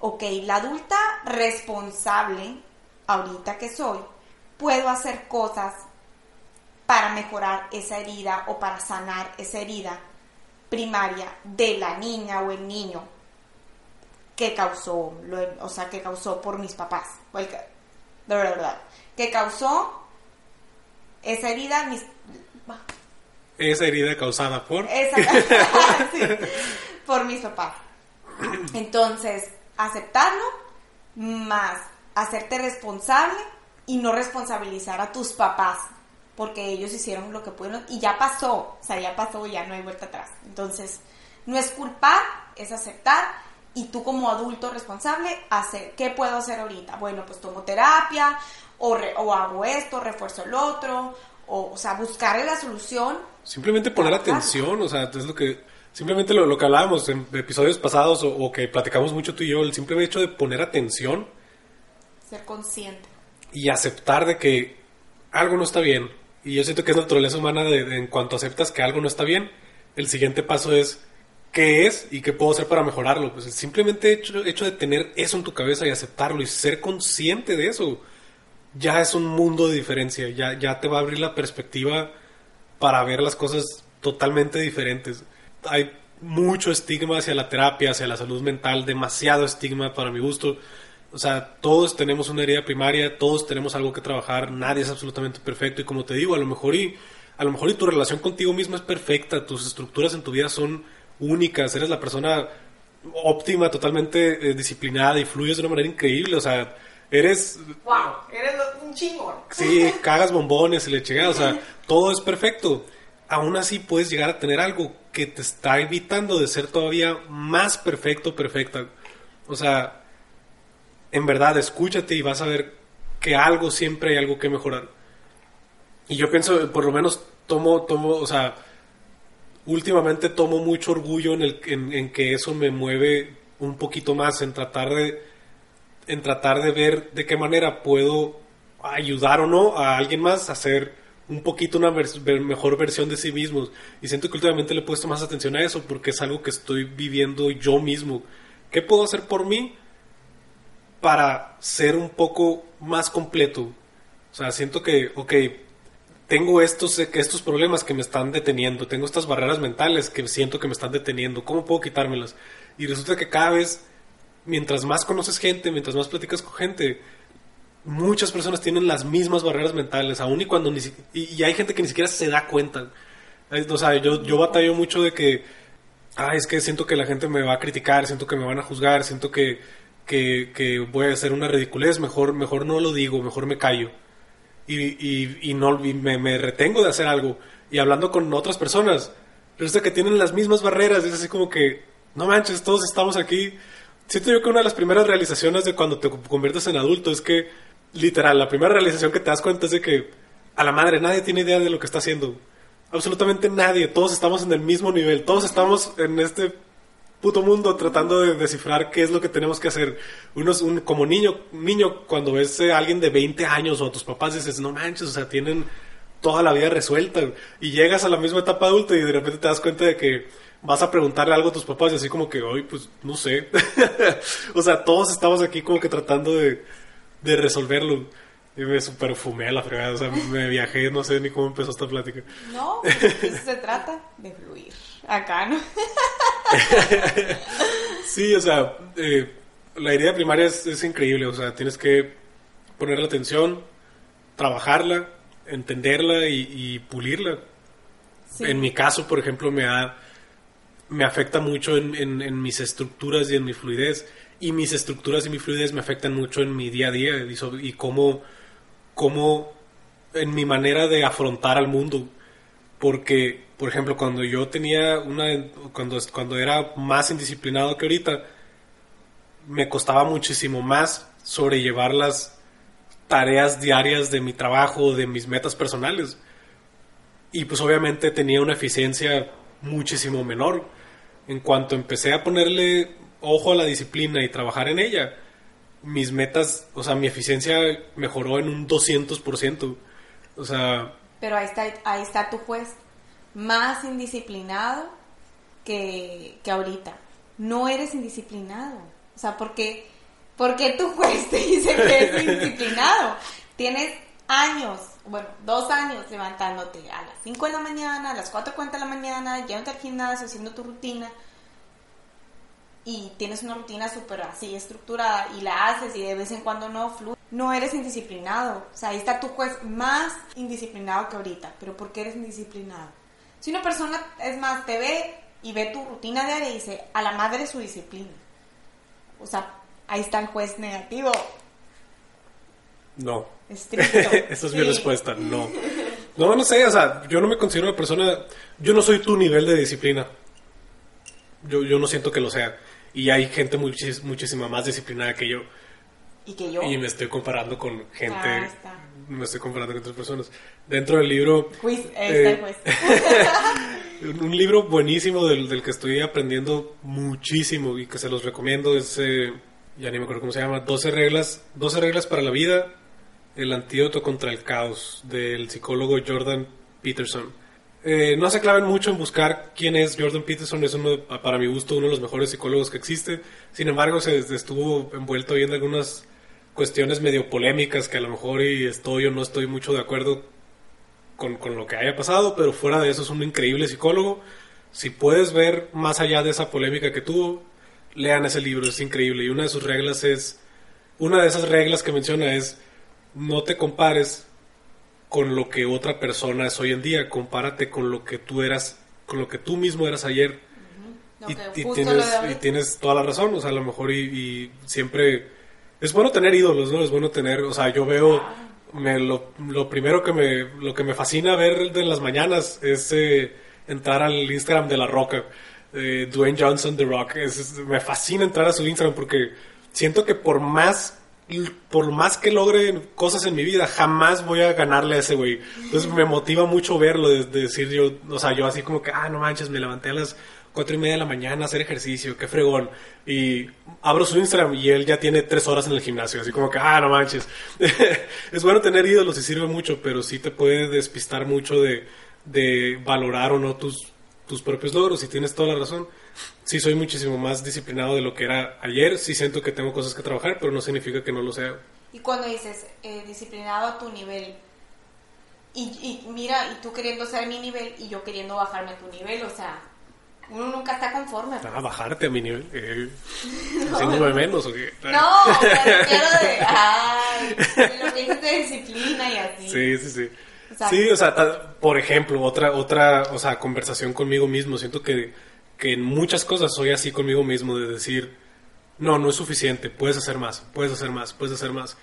A: Ok, la adulta responsable, ahorita que soy, puedo hacer cosas para mejorar esa herida o para sanar esa herida primaria de la niña o el niño que causó, lo- o sea, que causó por mis papás, o el que- de verdad, de verdad, que causó esa herida, mis,
B: Esa herida causada por...
A: esa, sí, por mis papás. Entonces, aceptarlo, más hacerte responsable y no responsabilizar a tus papás, porque ellos hicieron lo que pudieron y ya pasó, o sea, ya pasó, ya no hay vuelta atrás. Entonces, no es culpar, es aceptar y tú como adulto responsable, hacer, ¿qué puedo hacer ahorita? Bueno, pues tomo terapia o, re- o hago esto, refuerzo el otro, o, o sea, buscarle la solución
B: Simplemente poner atención, o sea, es lo que... Simplemente lo, lo que hablábamos en episodios pasados o, o que platicamos mucho tú y yo, el simple hecho de poner atención
A: ser consciente.
B: y aceptar de que algo no está bien. Y yo siento que es naturaleza humana de, en cuanto aceptas que algo no está bien, el siguiente paso es qué es y qué puedo hacer para mejorarlo. Pues simplemente hecho, hecho de tener eso en tu cabeza y aceptarlo y ser consciente de eso, ya es un mundo de diferencia, ya, ya te va a abrir la perspectiva para ver las cosas totalmente diferentes. Hay mucho estigma hacia la terapia, hacia la salud mental, demasiado estigma para mi gusto. O sea, todos tenemos una herida primaria, todos tenemos algo que trabajar, nadie es absolutamente perfecto y como te digo, a lo mejor y a lo mejor y tu relación contigo misma es perfecta, tus estructuras en tu vida son únicas, eres la persona óptima, totalmente eh, disciplinada y fluyes de una manera increíble, o sea, eres
A: ¡Wow! Eres un chingón.
B: Sí, cagas bombones y le chingada, o sea, todo es perfecto. aún así puedes llegar a tener algo que te está evitando de ser todavía más perfecto, perfecta. O sea, en verdad, escúchate y vas a ver que algo siempre hay algo que mejorar. Y yo pienso, por lo menos tomo, tomo, o sea, últimamente tomo mucho orgullo en, el, en, que eso me mueve un poquito más, en tratar de, en tratar de ver de qué manera puedo ayudar o no a alguien más a hacer un poquito una mejor versión de sí mismos. Y siento que últimamente le he puesto más atención a eso porque es algo que estoy viviendo yo mismo. ¿Qué puedo hacer por mí para ser un poco más completo? O sea, siento que, ok, tengo estos, estos problemas que me están deteniendo, tengo estas barreras mentales que siento que me están deteniendo, ¿cómo puedo quitármelas? Y resulta que cada vez, mientras más conoces gente, mientras más platicas con gente, muchas personas tienen las mismas barreras mentales, aún y cuando ni y, hay gente que ni siquiera se da cuenta. O sea, yo, yo batallo mucho de que, ah, es que siento que la gente me va a criticar, siento que me van a juzgar, siento que, que, voy a hacer una ridiculez, mejor, mejor no lo digo, mejor me callo. Y, y, no, me, me, retengo de hacer algo. Y hablando con otras personas, resulta que tienen las mismas barreras, es así como que, no manches, todos estamos aquí. Siento yo que una de las primeras realizaciones de cuando te conviertes en adulto es que literal, la primera realización que te das cuenta es de que a la madre nadie tiene idea de lo que está haciendo. Absolutamente nadie. Todos estamos en el mismo nivel. Todos estamos en este puto mundo tratando de descifrar qué es lo que tenemos que hacer. Uno un, como niño, niño cuando ves a alguien de 20 años o a tus papás dices, no manches, o sea, tienen toda la vida resuelta. Y llegas a la misma etapa adulta y de repente te das cuenta de que vas a preguntarle algo a tus papás y así como que, hoy pues no sé. o sea, todos estamos aquí como que tratando de resolverlo. Y me super fumé a la fregada, o sea, me viajé, no sé ni cómo empezó esta plática.
A: No, pues, se trata de fluir. Acá, ¿no?
B: sí, o sea, eh, la idea primaria es, increíble, o sea, tienes que ponerle atención, trabajarla, entenderla y, pulirla. En mi caso, por ejemplo, me ha, me afecta mucho en, en mis estructuras y en mi fluidez y mis estructuras y mi fluidez me afectan mucho en mi día a día y, cómo, cómo en mi manera de afrontar al mundo. Porque, por ejemplo, cuando yo tenía una, cuando, cuando era más indisciplinado que ahorita, me costaba muchísimo más sobrellevar las tareas diarias de mi trabajo, de mis metas personales. Y pues obviamente tenía una eficiencia muchísimo menor. En cuanto empecé a ponerle ojo a la disciplina y trabajar en ella, mis metas, o sea, mi eficiencia mejoró en un 200%. O sea...
A: Pero ahí está, ahí está tu juez, más indisciplinado que, que ahorita. No eres indisciplinado. O sea, porque, porque tu juez te dice que eres indisciplinado. Tienes años, bueno, dos años levantándote a las 5 de la mañana, a las 4.40 de la mañana, yéndote al gimnasio, haciendo tu rutina y tienes una rutina súper así estructurada y la haces y de vez en cuando no fluye, no eres indisciplinado. O sea, ahí está tu juez más indisciplinado que ahorita. Pero ¿por qué eres indisciplinado? Si una persona, es más, te ve y ve tu rutina diaria y dice, a la madre su disciplina. O sea, ahí está el juez negativo.
B: No. Esa es mi respuesta, no. No, no sé, o sea, yo no me considero una persona, yo no soy tu nivel de disciplina. Yo, yo no siento que lo sea. Y hay gente muchísima más disciplinada que yo.
A: Y que yo.
B: Y me estoy comparando con gente. Ah, me estoy comparando con otras personas. Dentro del libro.
A: Eh,
B: un libro buenísimo del, del, que estoy aprendiendo muchísimo y que se los recomiendo es. Eh, ya ni me acuerdo cómo se llama. 12 reglas, 12 reglas para la vida. El antídoto contra el caos. Del psicólogo Jordan Peterson. Eh, no se claven mucho en buscar quién es Jordan Peterson, es uno, para mi gusto uno de los mejores psicólogos que existe. Sin embargo, se estuvo envuelto en algunas cuestiones medio polémicas que a lo mejor y estoy o no estoy mucho de acuerdo con, con lo que haya pasado, pero fuera de eso es un increíble psicólogo. Si puedes ver más allá de esa polémica que tuvo, lean ese libro, es increíble. Y una de sus reglas es, una de esas reglas que menciona es, no te compares con lo que otra persona es hoy en día, compárate con lo que tú eras, con lo que tú mismo eras ayer. y, tienes, y, tienes, toda la razón, o sea, a lo mejor y, siempre es bueno tener ídolos, ¿no? Es bueno tener, o sea, yo veo me, lo, lo primero que me, lo que me fascina ver de las mañanas es eh, entrar al Instagram de La Roca, eh, Dwayne Johnson, The Rock. Me fascina entrar a su Instagram porque siento que por más por más que logre cosas en mi vida, jamás voy a ganarle a ese güey. Entonces me motiva mucho verlo, de, de decir yo, o sea, yo así como que, ah, no manches, me levanté a las cuatro y media de la mañana a hacer ejercicio, qué fregón. Y abro su Instagram y él ya tiene tres horas en el gimnasio, así como que, ah, no manches. es bueno tener ídolos y sirve mucho, pero sí te puede despistar mucho de, de valorar o no tus, tus propios logros y tienes toda la razón. Sí, soy muchísimo más disciplinado de lo que era ayer. Sí siento que tengo cosas que trabajar, pero no significa que no lo sea.
A: Y cuando dices eh, disciplinado a tu nivel, y, y mira, y tú queriendo ser mi nivel y yo queriendo bajarme a tu nivel, o sea, uno nunca está conforme. pues.
B: Ah, bajarte a mi nivel. Eh, haciéndome menos o qué.
A: No, o sea, quiero de, ay, lo que de disciplina y así.
B: Sí, sí, sí.
A: Exacto.
B: Sí, o sea, ta- por ejemplo, otra, otra, o sea, conversación conmigo mismo. Siento que, que en muchas cosas soy así conmigo mismo, de decir, no, no es suficiente, puedes hacer más, puedes hacer más, puedes hacer más.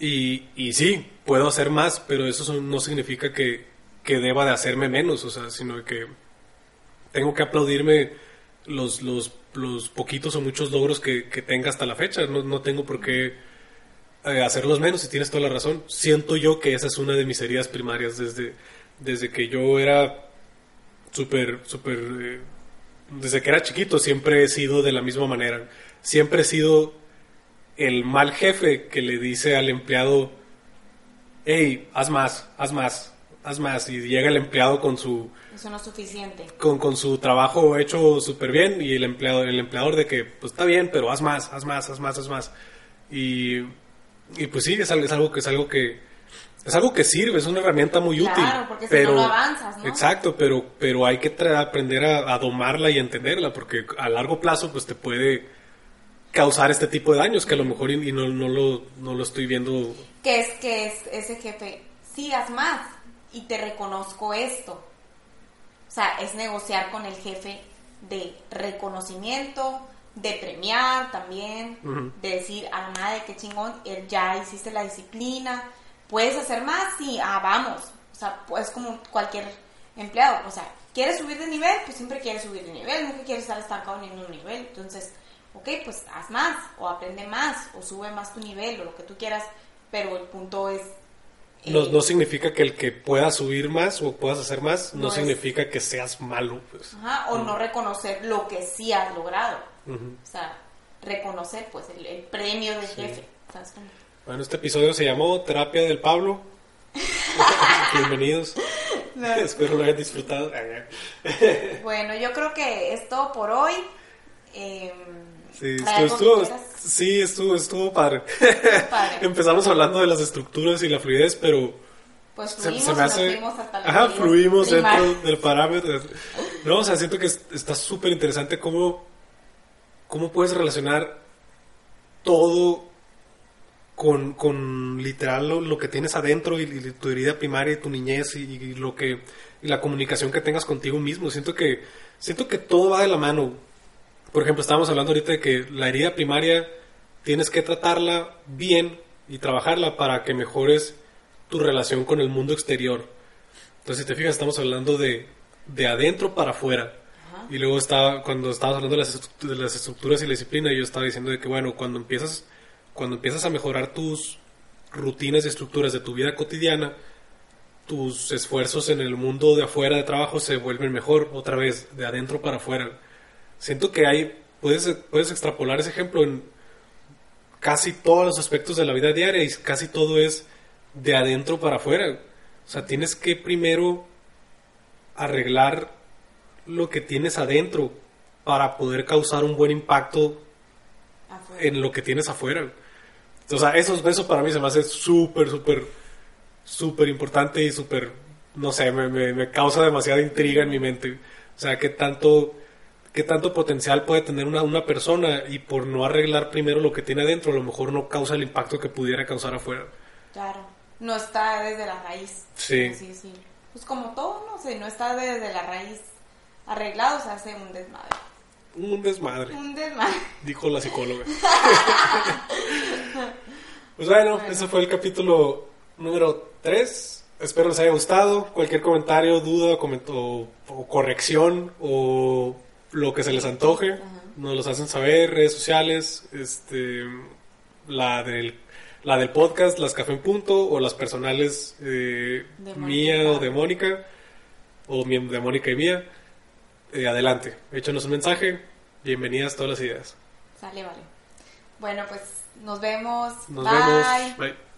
B: Y, y sí, puedo hacer más, pero eso no significa que, que deba de hacerme menos, o sea, sino que tengo que aplaudirme los, los, los poquitos o muchos logros que, que tenga hasta la fecha. No, no tengo por qué eh, hacerlos menos y tienes toda la razón. Siento yo que esa es una de mis heridas primarias desde, desde que yo era súper, súper... eh, desde que era chiquito siempre he sido de la misma manera. Siempre he sido el mal jefe que le dice al empleado, hey, haz más, haz más, haz más. Y llega el empleado con su,
A: Eso no es suficiente.
B: con, con su trabajo hecho súper bien y el empleado, el empleador de que, pues está bien, pero haz más, haz más, haz más, haz más. Y, y pues sí, es algo, es algo que es algo que es algo que sirve, es una herramienta muy
A: Claro,
B: útil.
A: porque si
B: pero,
A: no, no avanzas, ¿no?
B: Exacto, pero, pero hay que aprender a, a domarla y entenderla, porque a largo plazo pues te puede causar este tipo de daños que a lo mejor y, y no, no, lo, no lo estoy viendo.
A: que es que es ese jefe, sí, haz más y te reconozco esto. O sea, es negociar con el jefe de reconocimiento, de premiar también, de decir, a la madre, qué chingón, eh, ya hiciste la disciplina, puedes hacer más, sí, ah, vamos. O sea, pues como cualquier empleado, o sea, quieres subir de nivel, pues siempre quieres subir de nivel, nunca quieres estar estancado en ningún nivel. Entonces, ok, pues haz más, o aprende más, o sube más tu nivel, o lo que tú quieras, pero el punto es... eh,
B: No, no significa que el que puedas subir más o puedas hacer más, no,
A: No es-
B: significa que seas malo. Pues.
A: ajá, o no reconocer lo que sí has logrado.
B: Ujú.
A: O sea, reconocer pues el, el premio del jefe. ¿sabes?
B: Bueno, este episodio se llamó Terapia del Pablo. Bienvenidos. Espero lo hayan disfrutado.
A: Bueno, yo creo que es todo por hoy. Eh,
B: Sí,
A: ¿hay
B: estuvo, estuvo- sí, estuvo, estuvo padre.
A: padre.
B: Empezamos hablando de las estructuras y la fluidez, pero
A: Pues
B: se,
A: fluimos,
B: se me
A: nos
B: hace...
A: fuimos hasta la
B: Ajá, fluimos
A: primar.
B: dentro del parámetro. No, o sea, siento que es- está súper interesante cómo, cómo puedes relacionar todo con, con literal lo, lo que tienes adentro y, y tu herida primaria y tu niñez y, y lo que y la comunicación que tengas contigo mismo. Siento que siento que todo va de la mano. Por ejemplo, estábamos hablando ahorita de que la herida primaria tienes que tratarla bien y trabajarla para que mejores tu relación con el mundo exterior. Entonces, si te fijas, estamos hablando de, de adentro para afuera.
A: Ajá.
B: Y luego estaba, cuando estabas hablando de las, estru- de las estructuras y la disciplina, yo estaba diciendo de que, bueno, cuando empiezas, cuando empiezas a mejorar tus rutinas y estructuras de tu vida cotidiana, tus esfuerzos en el mundo de afuera de trabajo se vuelven mejor, otra vez, de adentro para afuera. Siento que hay, puedes, puedes extrapolar ese ejemplo en casi todos los aspectos de la vida diaria y casi todo es de adentro para afuera. O sea, tienes que primero arreglar lo que tienes adentro para poder causar un buen impacto
A: Afuera.
B: en lo que tienes afuera. O sea, eso, eso para mí se me hace súper, súper, súper importante y súper, no sé, me, me- me causa demasiada intriga en mi mente. O sea, qué tanto, qué tanto potencial puede tener una, una persona y por no arreglar primero lo que tiene adentro, a lo mejor no causa el impacto que pudiera causar afuera.
A: Claro. No está desde la raíz.
B: Sí.
A: así decirlo. Pues como todo, no sé, no está desde la raíz arreglado, se hace un desmadre.
B: Un desmadre,
A: Un desmadre.
B: dijo la psicóloga. pues bueno, ese fue el capítulo número 3. Espero les haya gustado. Cualquier comentario, duda comento, o corrección o lo que se les antoje, nos los hacen saber, redes sociales, este, la del, la del podcast, las Café en Punto, o las personales eh, mía
A: Mónica.
B: o de Mónica, o de Mónica y mía. Eh, adelante, échanos un mensaje. Bienvenidas todas las ideas.
A: Sale, vale. Bueno, pues nos vemos.
B: Nos
A: Bye.
B: vemos. Bye.